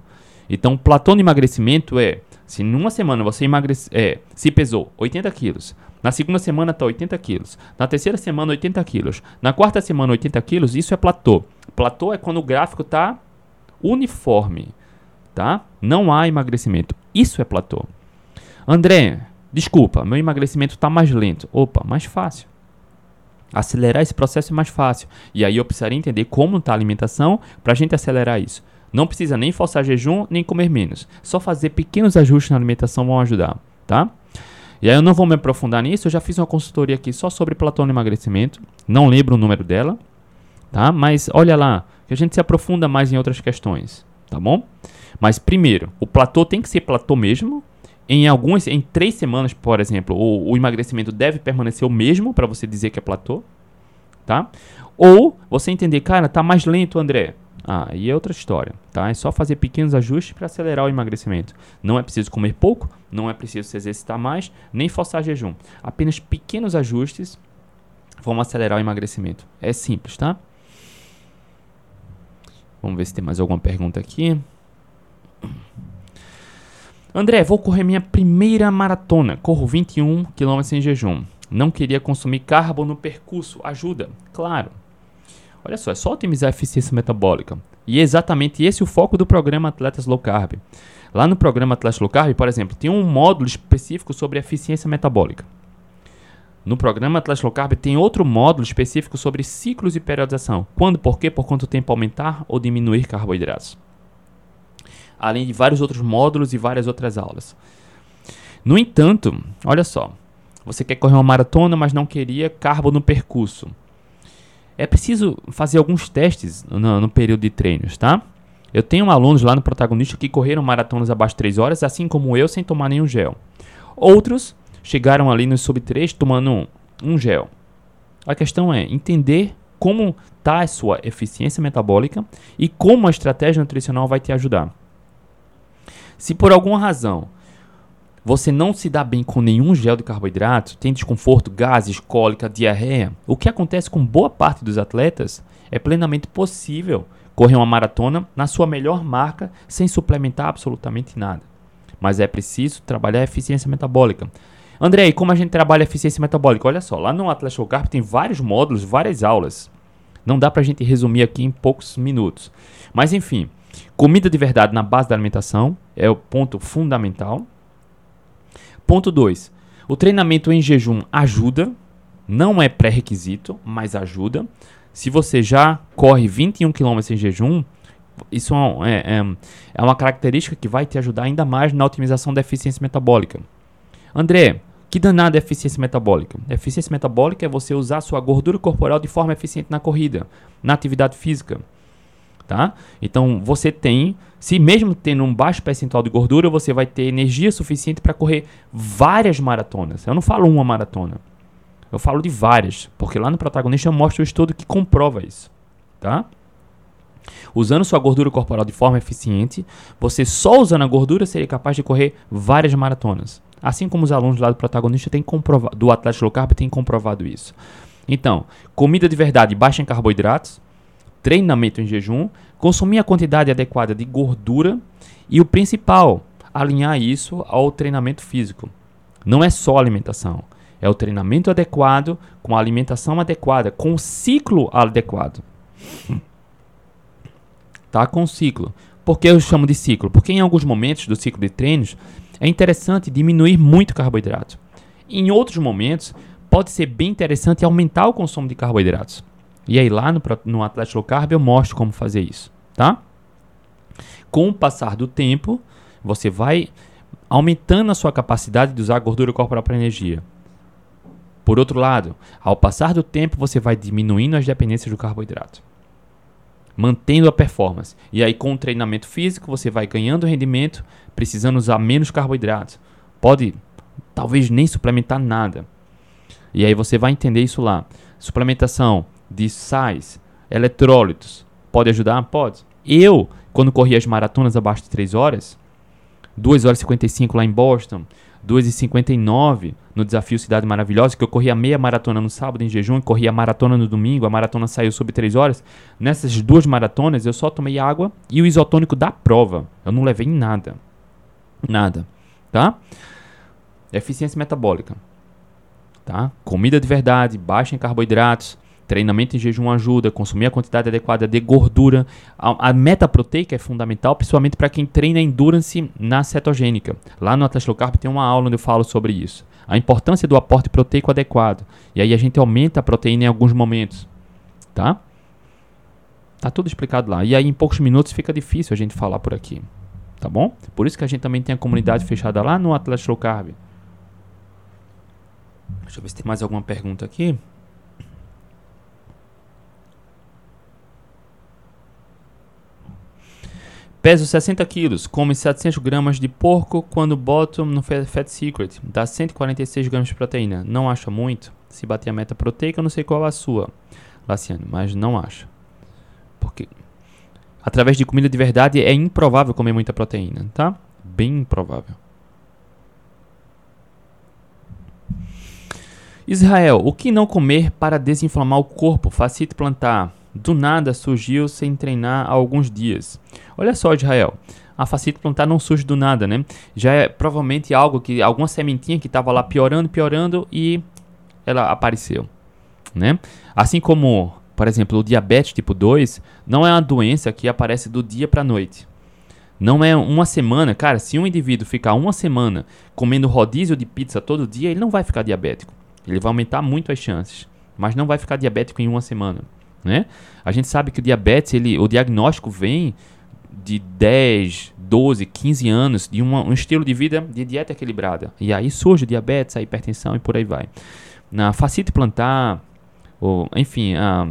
Então, o platô de emagrecimento é, se numa semana você emagrece, é, se pesou 80 quilos, na segunda semana está 80 quilos. Na terceira semana, 80 quilos. Na quarta semana, 80 quilos. Isso é platô. Platô é quando o gráfico está uniforme. Tá? Não há emagrecimento. Isso é platô. André, desculpa, meu emagrecimento está mais lento. Opa, mais fácil. Acelerar esse processo é mais fácil. E aí eu precisaria entender como está a alimentação para a gente acelerar isso. Não precisa nem forçar jejum, nem comer menos. Só fazer pequenos ajustes na alimentação vão ajudar, tá? E aí eu não vou me aprofundar nisso, eu já fiz uma consultoria aqui só sobre platô no emagrecimento, não lembro o número dela, tá? Mas olha lá, que a gente se aprofunda mais em outras questões, tá bom? Mas primeiro, o platô tem que ser platô mesmo. Em algumas, em três semanas, por exemplo, o, o emagrecimento deve permanecer o mesmo para você dizer que é platô, tá? Ou você entender, cara, tá mais lento, André. Ah, e é outra história, tá? É só fazer pequenos ajustes para acelerar o emagrecimento. Não é preciso comer pouco, não é preciso se exercitar mais, nem forçar jejum. Apenas pequenos ajustes vão acelerar o emagrecimento. É simples, tá? Vamos ver se tem mais alguma pergunta aqui. André, vou correr minha primeira maratona. Corro 21 km em jejum. Não queria consumir carbo no percurso. Ajuda? Claro. Olha só, é só otimizar a eficiência metabólica. E é exatamente esse o foco do programa Atletas Low Carb. Lá no programa Atletas Low Carb, por exemplo, tem um módulo específico sobre eficiência metabólica. No programa Atletas Low Carb tem outro módulo específico sobre ciclos e periodização. Quando, por quê, por quanto tempo aumentar ou diminuir carboidratos. além de vários outros módulos e várias outras aulas. No entanto, olha só, você quer correr uma maratona, mas não queria carbo no percurso. É preciso fazer alguns testes no, no período de treinos, tá? Eu tenho alunos lá no protagonista que correram maratonas abaixo de 3 horas, assim como eu, sem tomar nenhum gel. Outros chegaram ali no sub 3 tomando um, um gel. A questão é entender como está a sua eficiência metabólica e como a estratégia nutricional vai te ajudar. Se por alguma razão você não se dá bem com nenhum gel de carboidrato, tem desconforto, gases, cólica, diarreia, o que acontece com boa parte dos atletas é plenamente possível correr uma maratona na sua melhor marca sem suplementar absolutamente nada. Mas é preciso trabalhar a eficiência metabólica. André, e como a gente trabalha a eficiência metabólica? Olha só, lá no Atlas Low Carb tem vários módulos, várias aulas. Não dá pra gente resumir aqui em poucos minutos. Mas enfim, comida de verdade na base da alimentação é o ponto fundamental. Ponto 2. O treinamento em jejum ajuda, não é pré-requisito, mas ajuda. Se você já corre 21 km em jejum, isso é, é, é, uma característica que vai te ajudar ainda mais na otimização da eficiência metabólica. André, que danada é eficiência metabólica? eficiência metabólica é você usar sua gordura corporal de forma eficiente na corrida, na atividade física. Tá? Então você tem, se mesmo tendo um baixo percentual de gordura, você vai ter energia suficiente para correr várias maratonas. Eu não falo uma maratona. Eu falo de várias, porque lá no protagonista eu mostro o estudo que comprova isso, tá? Usando sua gordura corporal de forma eficiente, você só usando a gordura seria capaz de correr várias maratonas. Assim como os alunos lá do protagonista têm comprovado, do Atlético Low Carb têm comprovado isso. Então, comida de verdade baixa em carboidratos, treinamento em jejum, consumir a quantidade adequada de gordura e o principal, alinhar isso ao treinamento físico. Não é só alimentação, é o treinamento adequado com a alimentação adequada, com o ciclo adequado. Tá com o ciclo. Por que eu chamo de ciclo? Porque em alguns momentos do ciclo de treinos é interessante diminuir muito o carboidrato. Em outros momentos, pode ser bem interessante aumentar o consumo de carboidratos. E aí lá no, no Atlético Low Carb eu mostro como fazer isso, tá? Com o passar do tempo, você vai aumentando a sua capacidade de usar a gordura corporal para energia. Por outro lado, ao passar do tempo, você vai diminuindo as dependências do carboidrato mantendo a performance. E aí, com o treinamento físico, você vai ganhando rendimento, precisando usar menos carboidratos. Pode, talvez, nem suplementar nada. E aí você vai entender isso lá. Suplementação de sais, eletrólitos, pode ajudar? Pode. Eu, quando corri as maratonas abaixo de 3 horas, 2 horas e 55 lá em Boston, 2h59 no desafio Cidade Maravilhosa, que eu corri a meia maratona no sábado em jejum e corri a maratona no domingo, a maratona saiu sobre 3 horas. Nessas duas maratonas eu só tomei água e o isotônico da prova. Eu não levei nada. Nada. Tá? Eficiência metabólica. Tá? Comida de verdade, baixa em carboidratos, Treinamento em jejum ajuda, consumir a quantidade adequada de gordura. A, a meta proteica é fundamental, principalmente para quem treina endurance na cetogênica. Lá no Atlas Low Carb tem uma aula onde eu falo sobre isso. A importância do aporte proteico adequado. E aí a gente aumenta a proteína em alguns momentos. Tá? Tá tudo explicado lá. E aí em poucos minutos fica difícil a gente falar por aqui. Tá bom? Por isso que a gente também tem a comunidade fechada lá no Atlas Low Carb. Deixa eu ver se tem mais alguma pergunta aqui. Peso 60 quilos, come 700 gramas de porco quando boto no Fat Secret. Dá 146 gramas de proteína. Não acha muito? Se bater a meta proteica, eu não sei qual a sua, Laciane, mas não acho. Porque através de comida de verdade é improvável comer muita proteína, tá? Bem improvável. Israel, o que não comer para desinflamar o corpo? Facite plantar do nada surgiu sem treinar há alguns dias. Olha só, Israel, a facite plantar não surge do nada, né? Já é provavelmente algo que alguma sementinha que estava lá piorando, piorando e ela apareceu, né? Assim como, por exemplo, o diabetes tipo 2 não é uma doença que aparece do dia para noite. Não é uma semana, cara, se um indivíduo ficar uma semana comendo rodízio de pizza todo dia, ele não vai ficar diabético. Ele vai aumentar muito as chances, mas não vai ficar diabético em uma semana né? A gente sabe que o diabetes, ele, o diagnóstico vem de 10, 12, 15 anos de uma, um estilo de vida de dieta equilibrada. E aí surge diabetes, a hipertensão e por aí vai. Na facite plantar, ou, enfim, a,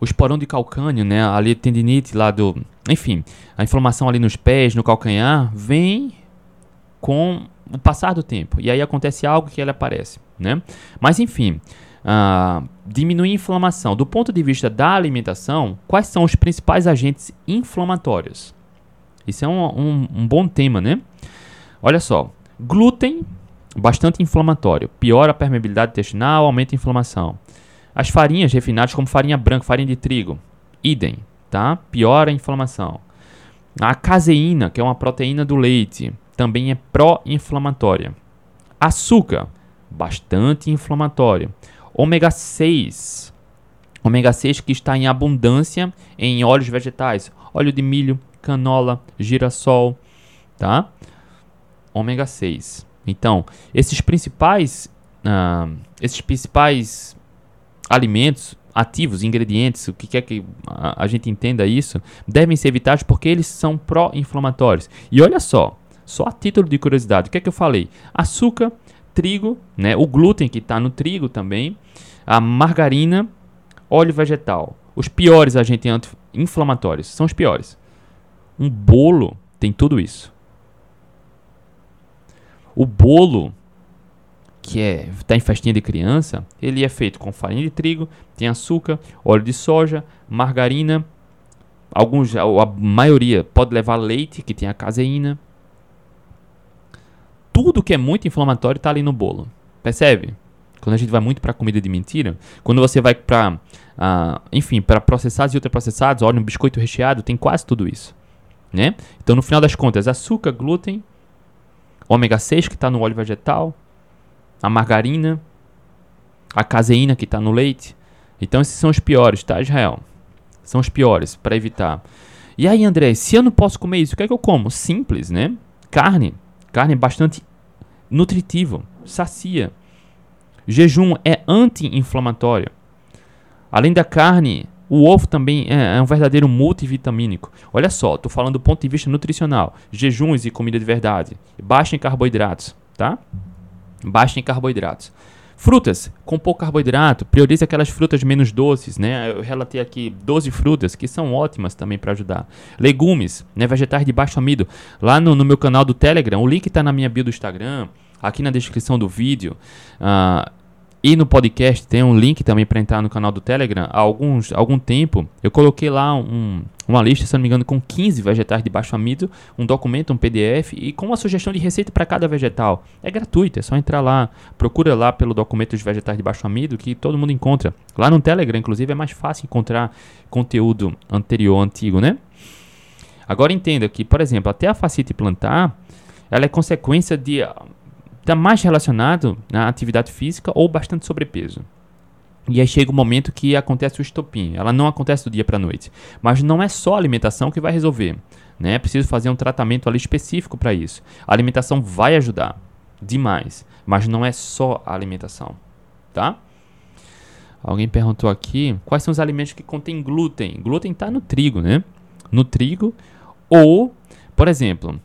o esporão de calcânio, né, ali tendinite lá do, enfim, a inflamação ali nos pés, no calcanhar, vem com o passar do tempo. E aí acontece algo que ele aparece, né? Mas enfim, uh, diminuir a inflamação. Do ponto de vista da alimentação, quais são os principais agentes inflamatórios? Isso é um, um, um bom tema, né? Olha só, glúten, bastante inflamatório, piora a permeabilidade intestinal, aumenta a inflamação. As farinhas refinadas, como farinha branca, farinha de trigo, idem, tá? Piora a inflamação. A caseína, que é uma proteína do leite, também é pró-inflamatória. Açúcar, bastante inflamatório. Ômega 6, ômega 6 que está em abundância em óleos vegetais, óleo de milho, canola, girassol, tá? Ômega 6. Então, esses principais, uh, esses principais alimentos ativos, ingredientes, o que quer que a, a gente entenda isso, devem ser evitados porque eles são pró-inflamatórios. E olha só, só a título de curiosidade, o que é que eu falei? Açúcar, trigo, né, o glúten que está no trigo também, a margarina, óleo vegetal. Os piores agentes anti-inflamatórios são os piores. Um bolo tem tudo isso. O bolo que é tá em festinha de criança, ele é feito com farinha de trigo, tem açúcar, óleo de soja, margarina, alguns a maioria pode levar leite que tem a caseína, tudo que é muito inflamatório está ali no bolo. Percebe? Quando a gente vai muito para comida de mentira, quando você vai para, uh, ah, enfim, para processados e ultraprocessados, olha, um biscoito recheado, tem quase tudo isso. Né? Então, no final das contas, açúcar, glúten, ômega 6 que está no óleo vegetal, a margarina, a caseína que está no leite. Então, esses são os piores, tá, Israel? São os piores para evitar. E aí, André, se eu não posso comer isso, o que é que eu como? Simples, né? Carne. Carne é bastante nutritivo, sacia. Jejum é anti-inflamatório. Além da carne, o ovo também é, é um verdadeiro multivitamínico. Olha só, estou falando do ponto de vista nutricional. Jejuns e comida de verdade. Baixa em carboidratos, tá? Baixa em carboidratos. Frutas com pouco carboidrato, priorize aquelas frutas menos doces, né? Eu relatei aqui 12 frutas que são ótimas também para ajudar. Legumes, né? Vegetais de baixo amido. Lá no, no meu canal do Telegram, o link está na minha bio do Instagram, aqui na descrição do vídeo. Uh, e no podcast tem um link também para entrar no canal do Telegram. Há alguns, algum tempo eu coloquei lá um, uma lista, se não me engano, com 15 vegetais de baixo amido, um documento, um PDF e com uma sugestão de receita para cada vegetal. É gratuito, é só entrar lá, procura lá pelo documento dos vegetais de baixo amido que todo mundo encontra. Lá no Telegram, inclusive, é mais fácil encontrar conteúdo anterior, antigo, né? Agora entenda que, por exemplo, até a facite plantar, ela é consequência de está mais relacionado à atividade física ou bastante sobrepeso. E aí chega o momento que acontece o estopim. Ela não acontece do dia para a noite. Mas não é só a alimentação que vai resolver. Né? É preciso fazer um tratamento ali específico para isso. A alimentação vai ajudar demais, mas não é só a alimentação, tá? Alguém perguntou aqui quais são os alimentos que contêm glúten. Glúten está no trigo, né? No trigo ou, por exemplo,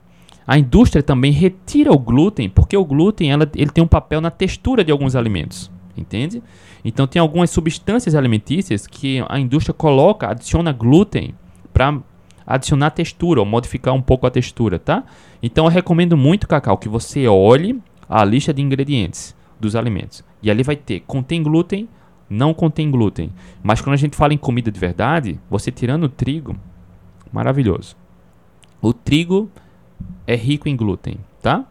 a indústria também retira o glúten, porque o glúten ela, ele tem um papel na textura de alguns alimentos, entende? Então tem algumas substâncias alimentícias que a indústria coloca, adiciona glúten para adicionar textura ou modificar um pouco a textura, tá? Então eu recomendo muito, Cacau, que você olhe a lista de ingredientes dos alimentos. E ali vai ter contém glúten, não contém glúten. Mas quando a gente fala em comida de verdade, você tirando o trigo, maravilhoso. O trigo é rico em glúten, tá?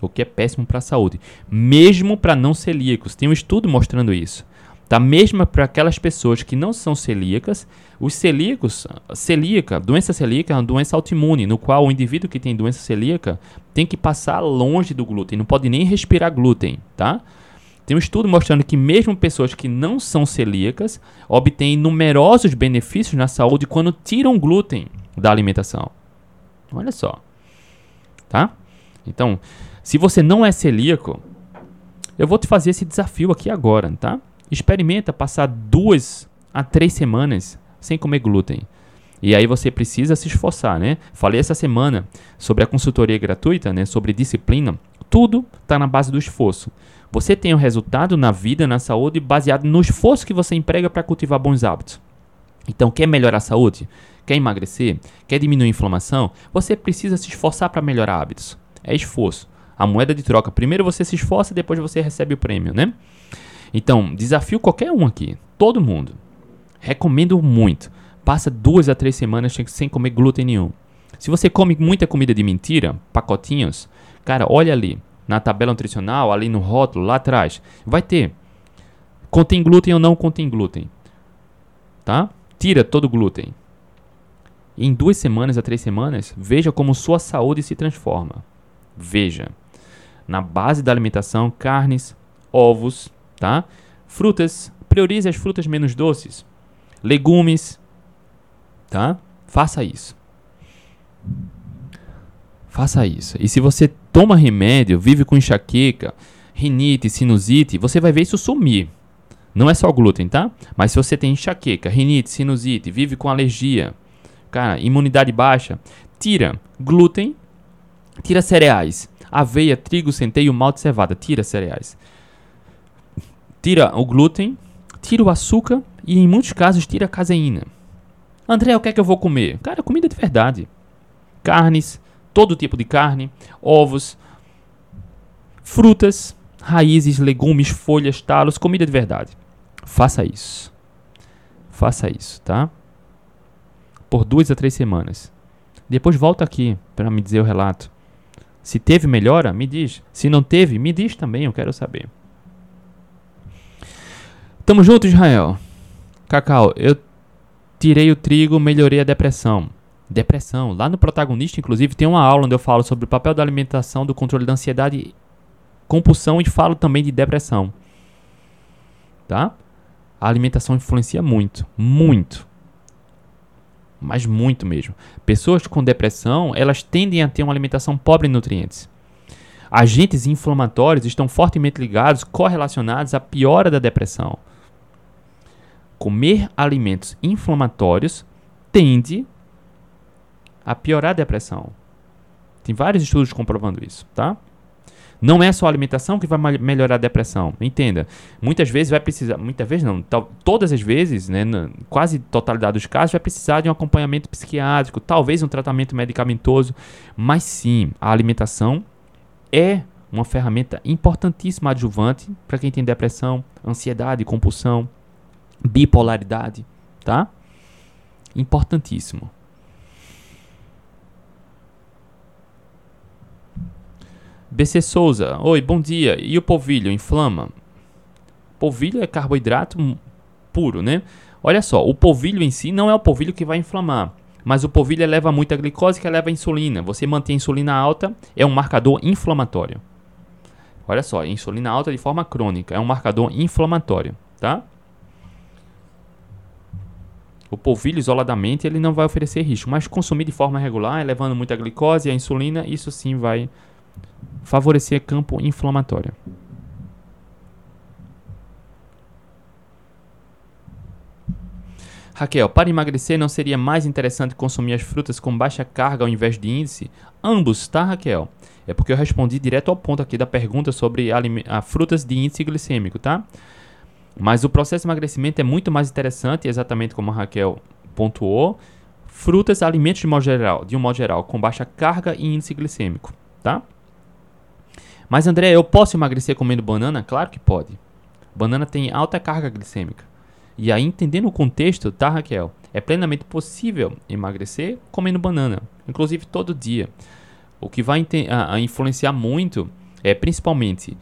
O que é péssimo para a saúde. Mesmo para não celíacos. Tem um estudo mostrando isso. Tá? Mesmo para aquelas pessoas que não são celíacas, os celíacos, celíaca, doença celíaca é uma doença autoimune, no qual o indivíduo que tem doença celíaca tem que passar longe do glúten, não pode nem respirar glúten, tá? Tem um estudo mostrando que mesmo pessoas que não são celíacas obtêm numerosos benefícios na saúde quando tiram glúten da alimentação. Olha só. Tá? Então, se você não é celíaco, eu vou te fazer esse desafio aqui agora, tá? Experimenta passar duas a três semanas sem comer glúten. E aí você precisa se esforçar, né? Falei essa semana sobre a consultoria gratuita, né? Sobre disciplina. Tudo está na base do esforço. Você tem o um resultado na vida, na saúde, baseado no esforço que você emprega para cultivar bons hábitos. Então, quer melhorar a saúde? Quer emagrecer? Quer diminuir a inflamação? Você precisa se esforçar para melhorar hábitos. É esforço. A moeda de troca. Primeiro você se esforça, depois você recebe o prêmio, né? Então, desafio qualquer um aqui. Todo mundo. Recomendo muito. Passa duas a três semanas sem comer glúten nenhum. Se você come muita comida de mentira, pacotinhos, cara, olha ali na tabela nutricional, ali no rótulo, lá atrás, vai ter contém glúten ou não contém glúten, tá? Tira todo glúten. Em duas semanas a três semanas, veja como sua saúde se transforma. Veja. Na base da alimentação, carnes, ovos, tá? Frutas, priorize as frutas menos doces. Legumes, tá? Faça isso. Faça isso. E se você toma remédio, vive com enxaqueca, rinite, sinusite, você vai ver isso sumir. Não é só glúten, tá? Mas se você tem enxaqueca, rinite, sinusite, vive com alergia, cara, imunidade baixa, tira glúten, tira cereais, aveia, trigo, centeio, malte, cevada, tira cereais. Tira o glúten, tira o açúcar e em muitos casos tira a caseína. André, o que é que eu vou comer? Cara, comida de verdade. Carnes, todo tipo de carne, ovos, frutas, raízes, legumes, folhas, talos, comida de verdade. Faça isso. Faça isso, tá? Por duas a três semanas. Depois volta aqui para me dizer o relato. Se teve melhora, me diz. Se não teve, me diz também, eu quero saber. Tamo junto, Israel. Cacau, eu tirei o trigo, melhorei a depressão depressão. Lá no protagonista, inclusive, tem uma aula onde eu falo sobre o papel da alimentação, do controle da ansiedade, compulsão e falo também de depressão. Tá? A alimentação influencia muito, muito. Mas muito mesmo. Pessoas com depressão, elas tendem a ter uma alimentação pobre em nutrientes. Agentes inflamatórios estão fortemente ligados, correlacionados à piora da depressão. Comer alimentos inflamatórios tende a piorar a depressão. Tem vários estudos comprovando isso, tá? Não é só a alimentação que vai melhorar a depressão. Entenda. Muitas vezes vai precisar, muitas vezes não, todas as vezes, né, quase totalidade dos casos, vai precisar de um acompanhamento psiquiátrico, talvez um tratamento medicamentoso, mas sim, a alimentação é uma ferramenta importantíssima adjuvante para quem tem depressão, ansiedade, compulsão, bipolaridade, tá? Importantíssimo. BC Souza, oi, bom dia. E o polvilho inflama? Polvilho é carboidrato puro, né? Olha só, o polvilho em si não é o polvilho que vai inflamar, mas o polvilho eleva muita glicose que eleva a insulina. Você mantém a insulina alta, é um marcador inflamatório. Olha só, insulina alta de forma crônica é um marcador inflamatório, tá? O polvilho isoladamente ele não vai oferecer risco, mas consumir de forma regular, elevando muita glicose e a insulina, isso sim vai favorecer campo inflamatório. Raquel, para emagrecer não seria mais interessante consumir as frutas com baixa carga ao invés de índice? Ambos, tá, Raquel? É porque eu respondi direto ao ponto aqui da pergunta sobre a, frutas de índice glicêmico, tá? Mas o processo de emagrecimento é muito mais interessante, exatamente como a Raquel pontuou. Frutas, alimentos de modo geral, de um modo geral, com baixa carga e índice glicêmico, tá? Mas André, eu posso emagrecer comendo banana? Claro que pode. Banana tem alta carga glicêmica. E aí, entendendo o contexto, tá, Raquel? É plenamente possível emagrecer comendo banana, inclusive todo dia. O que vai a, influenciar muito é principalmente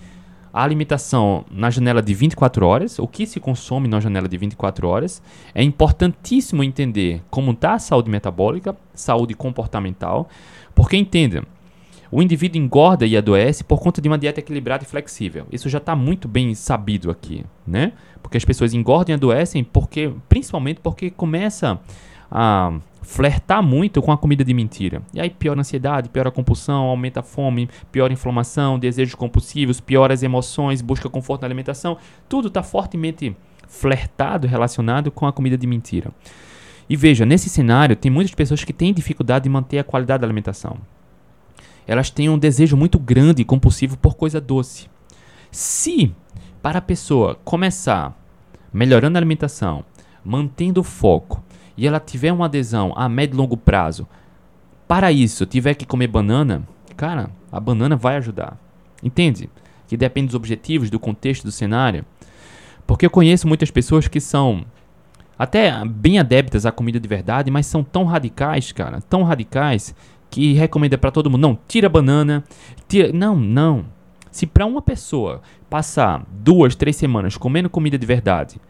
a alimentação na janela de 24 horas, o que se consome na janela de 24 horas. É importantíssimo entender como está a saúde metabólica, saúde comportamental, porque entenda, o indivíduo engorda e adoece por conta de uma dieta equilibrada e flexível. Isso já está muito bem sabido aqui, né? Porque as pessoas engordam e adoecem porque, principalmente porque começa a flertar muito com a comida de mentira. E aí piora a ansiedade, piora a compulsão, aumenta a fome, piora a inflamação, desejos compulsivos, piora as emoções, busca conforto na alimentação. Tudo está fortemente flertado, relacionado com a comida de mentira. E veja, nesse cenário, tem muitas pessoas que têm dificuldade de manter a qualidade da alimentação. Elas têm um desejo muito grande e compulsivo por coisa doce. Se para a pessoa começar melhorando a alimentação, mantendo o foco, e ela tiver uma adesão a médio e longo prazo, para isso tiver que comer banana, cara, a banana vai ajudar. Entende? Que depende dos objetivos, do contexto, do cenário. Porque eu conheço muitas pessoas que são até bem adeptas à comida de verdade, mas são tão radicais, cara, tão radicais que recomenda para todo mundo, não, tira a banana, tira, não, não. Se para uma pessoa passar duas, três semanas comendo comida de verdade,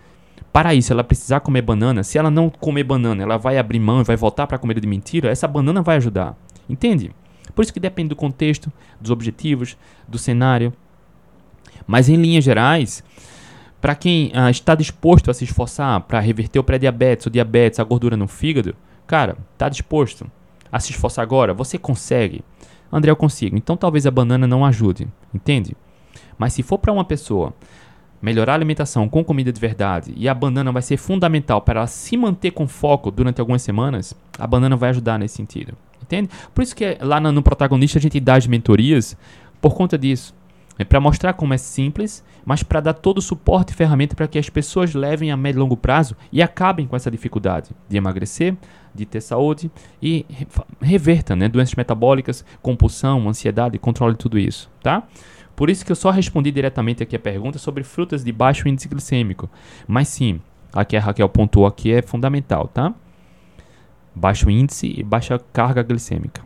para isso ela precisar comer banana, se ela não comer banana, ela vai abrir mão e vai voltar para comida de mentira, essa banana vai ajudar. Entende? Por isso que depende do contexto, dos objetivos, do cenário. Mas em linhas gerais, para quem ah, está disposto a se esforçar para reverter o pré-diabetes, o diabetes, a gordura no fígado, cara, está disposto a se esforçar agora? Você consegue? André, eu consigo. Então talvez a banana não ajude, entende? Mas se for para uma pessoa melhorar a alimentação com comida de verdade e a banana vai ser fundamental para ela se manter com foco durante algumas semanas, a banana vai ajudar nesse sentido. Entende? Por isso que lá no, no protagonista a gente dá as mentorias por conta disso. É para mostrar como é simples, mas para dar todo o suporte e ferramenta para que as pessoas levem a médio e longo prazo e acabem com essa dificuldade de emagrecer, de ter saúde e reverta né, doenças metabólicas, compulsão, ansiedade, controle tudo isso, tá? Por isso que eu só respondi diretamente aqui a pergunta sobre frutas de baixo índice glicêmico. Mas sim, a que a Raquel pontuou aqui é fundamental, tá? Baixo índice e baixa carga glicêmica.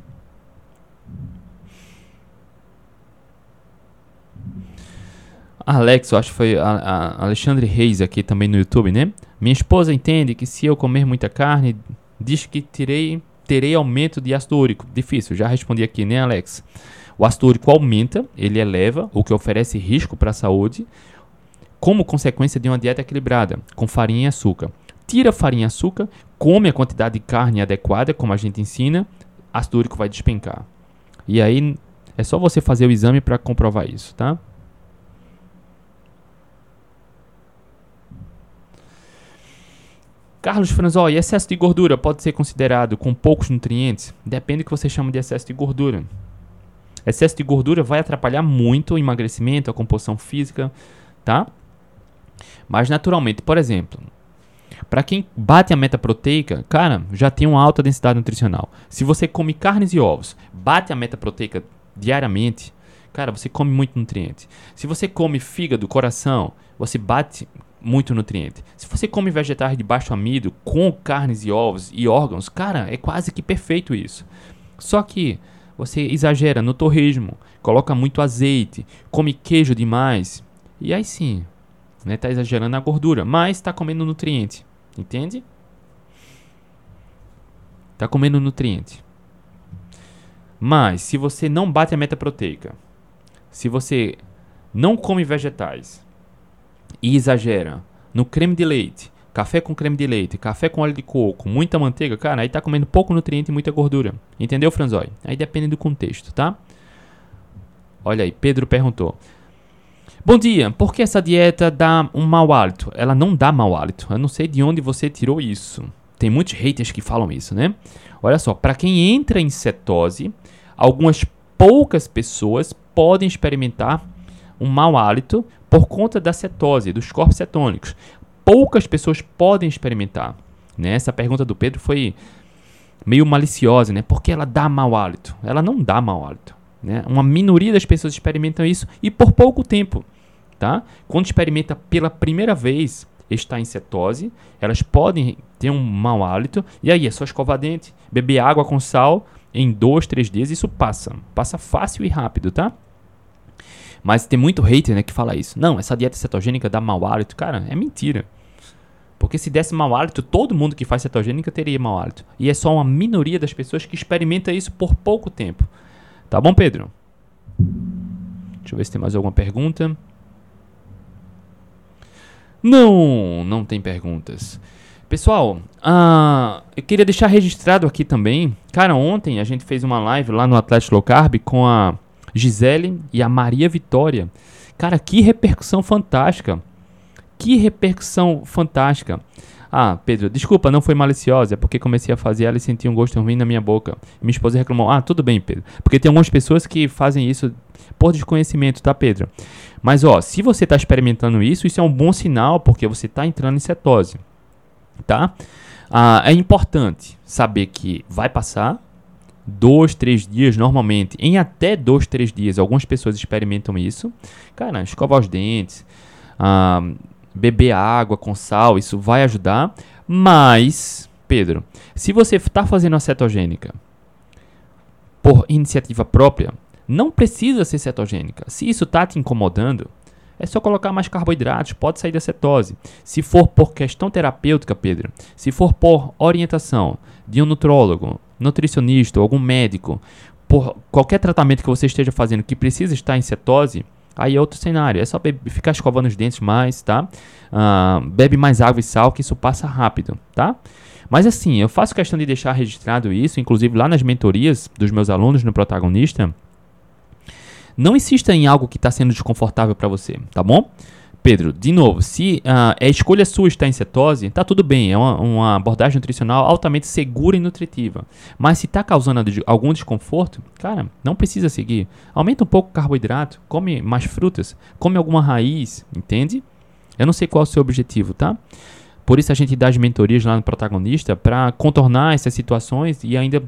Alex, eu acho que foi a, a Alexandre Reis aqui também no YouTube, né? Minha esposa entende que se eu comer muita carne, diz que terei, terei aumento de ácido úrico. Difícil, já respondi aqui, né, Alex? O ácido úrico aumenta, ele eleva, o que oferece risco para a saúde, como consequência de uma dieta equilibrada, com farinha e açúcar. Tira farinha e açúcar, come a quantidade de carne adequada, como a gente ensina, ácido úrico vai despencar. E aí é só você fazer o exame para comprovar isso, tá? Carlos Franzó, e excesso de gordura pode ser considerado com poucos nutrientes? Depende do que você chama de excesso de gordura. Excesso de gordura vai atrapalhar muito o emagrecimento, a composição física, tá? Mas naturalmente, por exemplo, para quem bate a meta proteica, cara, já tem uma alta densidade nutricional. Se você come carnes e ovos, bate a meta proteica diariamente, cara, você come muito nutriente. Se você come fígado, coração, você bate muito nutriente. Se você come vegetais de baixo amido com carnes e ovos e órgãos, cara, é quase que perfeito isso. Só que você exagera no torresmo, coloca muito azeite, come queijo demais, e aí sim, né, tá exagerando na gordura, mas está comendo nutriente, entende? Tá comendo nutriente. Mas se você não bate a meta proteica, se você não come vegetais, e exagera no creme de leite, café com creme de leite, café com óleo de coco, muita manteiga, cara, aí tá comendo pouco nutriente e muita gordura. Entendeu, Franzói? Aí depende do contexto, tá? Olha aí, Pedro perguntou. Bom dia, por que essa dieta dá um mau hálito? Ela não dá mau hálito. Eu não sei de onde você tirou isso. Tem muitos haters que falam isso, né? Olha só, para quem entra em cetose, algumas poucas pessoas podem experimentar um mau hálito por conta da cetose, dos corpos cetônicos. Poucas pessoas podem experimentar. Né? Essa pergunta do Pedro foi meio maliciosa, né? Porque ela dá mau hálito. Ela não dá mau hálito. Né? Uma minoria das pessoas experimentam isso e por pouco tempo. Tá? Quando experimenta pela primeira vez, está em cetose, elas podem ter um mau hálito, e aí é só escovar dente, beber água com sal, em dois, três dias isso passa. Passa fácil e rápido, tá? Mas tem muito hater, né, que fala isso. Não, essa dieta cetogênica dá mau hálito. Cara, é mentira. Porque se desse mau hálito, todo mundo que faz cetogênica teria mau hálito. E é só uma minoria das pessoas que experimenta isso por pouco tempo. Tá bom, Pedro? Deixa eu ver se tem mais alguma pergunta. Não, não tem perguntas. Pessoal, uh, eu queria deixar registrado aqui também. Cara, ontem a gente fez uma live lá no Atlético Low Carb com a Gisele e a Maria Vitória. Cara, que repercussão fantástica. Que repercussão fantástica. Ah, Pedro, desculpa, não foi maliciosa, é porque comecei a fazer ela e senti um gosto ruim na minha boca. Minha esposa reclamou. Ah, tudo bem, Pedro. Porque tem algumas pessoas que fazem isso por desconhecimento, tá, Pedro? Mas, ó, se você está experimentando isso, isso é um bom sinal, porque você está entrando em cetose, tá? Ah, é importante saber que vai passar, dois, três dias normalmente, em até dois, três dias, algumas pessoas experimentam isso. Cara, escovar os dentes, ah, beber água com sal, isso vai ajudar. Mas, Pedro, se você está fazendo a cetogênica por iniciativa própria, não precisa ser cetogênica. Se isso está te incomodando, é só colocar mais carboidratos, pode sair da cetose. Se for por questão terapêutica, Pedro, se for por orientação de um nutrólogo, nutricionista algum médico, por qualquer tratamento que você esteja fazendo que precisa estar em cetose, Aí é outro cenário, é só ficar escovando os dentes mais, tá? Uh, bebe mais água e sal, que isso passa rápido, tá? Mas assim, eu faço questão de deixar registrado isso, inclusive lá nas mentorias dos meus alunos no protagonista. Não insista em algo que está sendo desconfortável para você, tá bom? Pedro, de novo, se uh, é escolha sua estar em cetose, tá tudo bem, é uma, uma, abordagem nutricional altamente segura e nutritiva. Mas se está causando algum desconforto, cara, não precisa seguir. Aumenta um pouco o carboidrato, come mais frutas, come alguma raiz, entende? Eu não sei qual é o seu objetivo, tá? Por isso a gente dá as mentorias lá no protagonista para contornar essas situações e ainda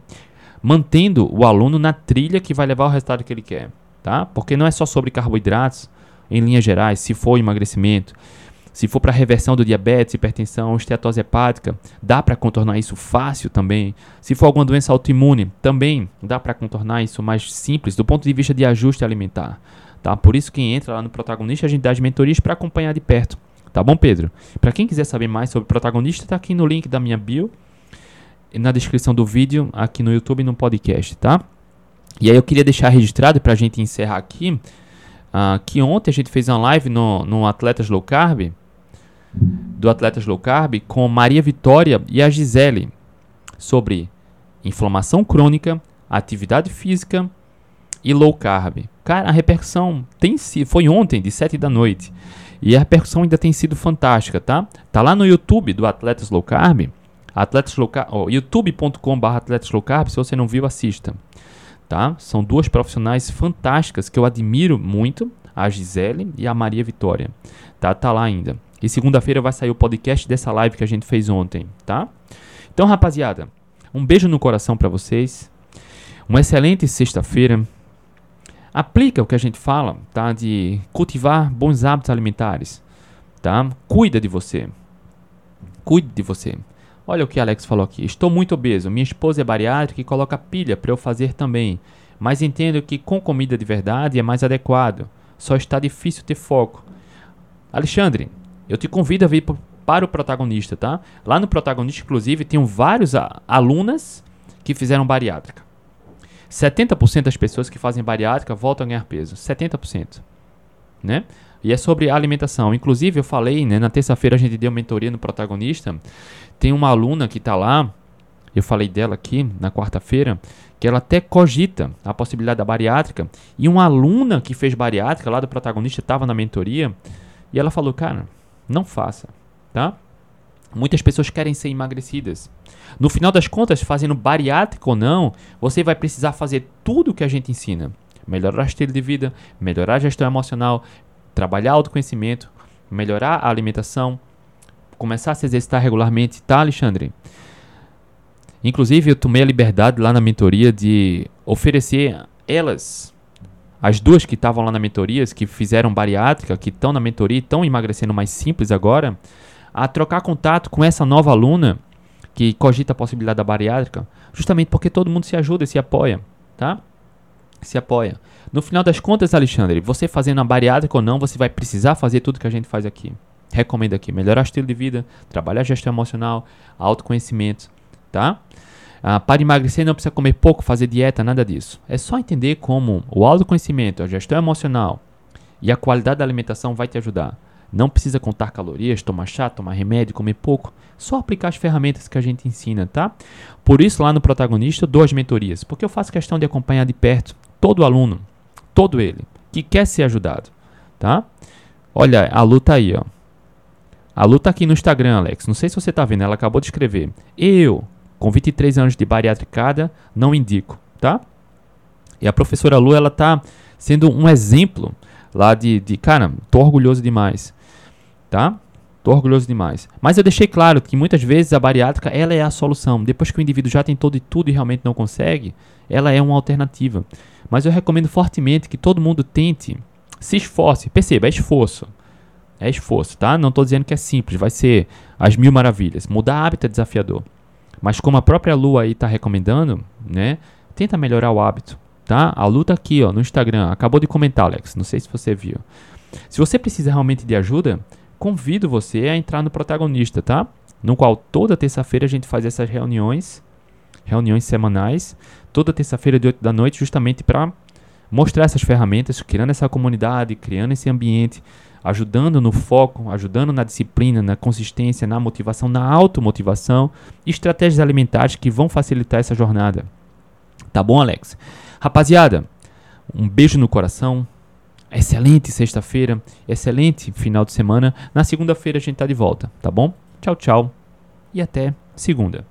mantendo o aluno na trilha que vai levar ao resultado que ele quer, tá? Porque não é só sobre carboidratos, em linhas gerais, se for emagrecimento, se for para reversão do diabetes, hipertensão, esteatose hepática, dá para contornar isso fácil também. Se for alguma doença autoimune, também dá para contornar isso mais simples do ponto de vista de ajuste alimentar. Tá? Por isso quem entra lá no protagonista, a gente dá as mentorias para acompanhar de perto. Tá bom, Pedro? Para quem quiser saber mais sobre o protagonista, tá aqui no link da minha bio, na descrição do vídeo, aqui no YouTube e no podcast, tá? E aí eu queria deixar registrado para a gente encerrar aqui Uh, que ontem a gente fez uma live no, no Atletas Low Carb, do Atletas Low Carb, com Maria Vitória e a Gisele, sobre inflamação crônica, atividade física e low carb. Cara, a repercussão tem sido, foi ontem, de 7 da noite. E a repercussão ainda tem sido fantástica, tá? Tá lá no YouTube do Atletas Low Carb, Atletas Low Carb, oh, youtube.com.br Atletas Low Carb, se você não viu, assista tá? São duas profissionais fantásticas que eu admiro muito, a Gisele e a Maria Vitória, tá? Tá lá ainda. E segunda-feira vai sair o podcast dessa live que a gente fez ontem, tá? Então, rapaziada, um beijo no coração para vocês. Uma excelente sexta-feira. Aplica o que a gente fala, tá? De cultivar bons hábitos alimentares, tá? Cuida de você. Cuide de você. Olha o que Alex falou aqui. Estou muito obeso. Minha esposa é bariátrica e coloca pilha para eu fazer também. Mas entendo que com comida de verdade é mais adequado. Só está difícil ter foco. Alexandre, eu te convido a vir para o protagonista, tá? Lá no protagonista, inclusive, tem vários alunas que fizeram bariátrica. 70% das pessoas que fazem bariátrica voltam a ganhar peso. 70%. Né? E é sobre alimentação. Inclusive, eu falei, né, na terça-feira a gente deu mentoria no protagonista tem uma aluna que está lá, eu falei dela aqui na quarta-feira, que ela até cogita a possibilidade da bariátrica. E uma aluna que fez bariátrica lá do protagonista estava na mentoria e ela falou: Cara, não faça, tá? Muitas pessoas querem ser emagrecidas. No final das contas, fazendo bariátrica ou não, você vai precisar fazer tudo o que a gente ensina: melhorar o estilo de vida, melhorar a gestão emocional, trabalhar autoconhecimento, melhorar a alimentação, começar a se exercitar regularmente, tá, Alexandre? Inclusive, eu tomei a liberdade lá na mentoria de oferecer elas, as duas que estavam lá na mentoria, que fizeram bariátrica, que estão na mentoria e estão emagrecendo mais simples agora, a trocar contato com essa nova aluna que cogita a possibilidade da bariátrica, justamente porque todo mundo se ajuda e se apoia, tá? Se apoia. No final das contas, Alexandre, você fazendo a bariátrica ou não, você vai precisar fazer tudo que a gente faz aqui recomendo aqui melhorar o estilo de vida, trabalhar a gestão emocional, autoconhecimento, tá? Ah, para emagrecer não precisa comer pouco, fazer dieta, nada disso. É só entender como o autoconhecimento, a gestão emocional e a qualidade da alimentação vai te ajudar. Não precisa contar calorias, tomar chá, tomar remédio, comer pouco. Só aplicar as ferramentas que a gente ensina, tá? Por isso, lá no Protagonista, eu dou as mentorias. Porque eu faço questão de acompanhar de perto todo aluno, todo ele, que quer ser ajudado, tá? Olha, a luta aí, ó. A Lu tá aqui no Instagram, Alex. Não sei se você tá vendo, ela acabou de escrever. Eu, com 23 anos de bariátricada, não indico, tá? E a professora Lu, ela tá sendo um exemplo lá de, de cara, tô orgulhoso demais, tá? Tô orgulhoso demais. Mas eu deixei claro que muitas vezes a bariátrica ela é a solução. Depois que o indivíduo já tentou de tudo e realmente não consegue, ela é uma alternativa. Mas eu recomendo fortemente que todo mundo tente, se esforce. Perceba, é esforço. É esforço, tá? Não estou dizendo que é simples, vai ser as mil maravilhas. Mudar hábito é desafiador. Mas como a própria Lua aí está recomendando, né? Tenta melhorar o hábito, tá? A Lu tá aqui, ó, no Instagram. Acabou de comentar, Alex. Não sei se você viu. Se você precisa realmente de ajuda, convido você a entrar no protagonista, tá? No qual toda terça-feira a gente faz essas reuniões, reuniões semanais, toda terça-feira de 8 da noite, justamente para mostrar essas ferramentas, criando essa comunidade, criando esse ambiente, ajudando no foco, ajudando na disciplina, na consistência, na motivação, na automotivação, estratégias alimentares que vão facilitar essa jornada. Tá bom, Alex? Rapaziada, um beijo no coração. Excelente sexta-feira, excelente final de semana. Na segunda-feira a gente tá de volta, tá bom? Tchau, tchau e até segunda.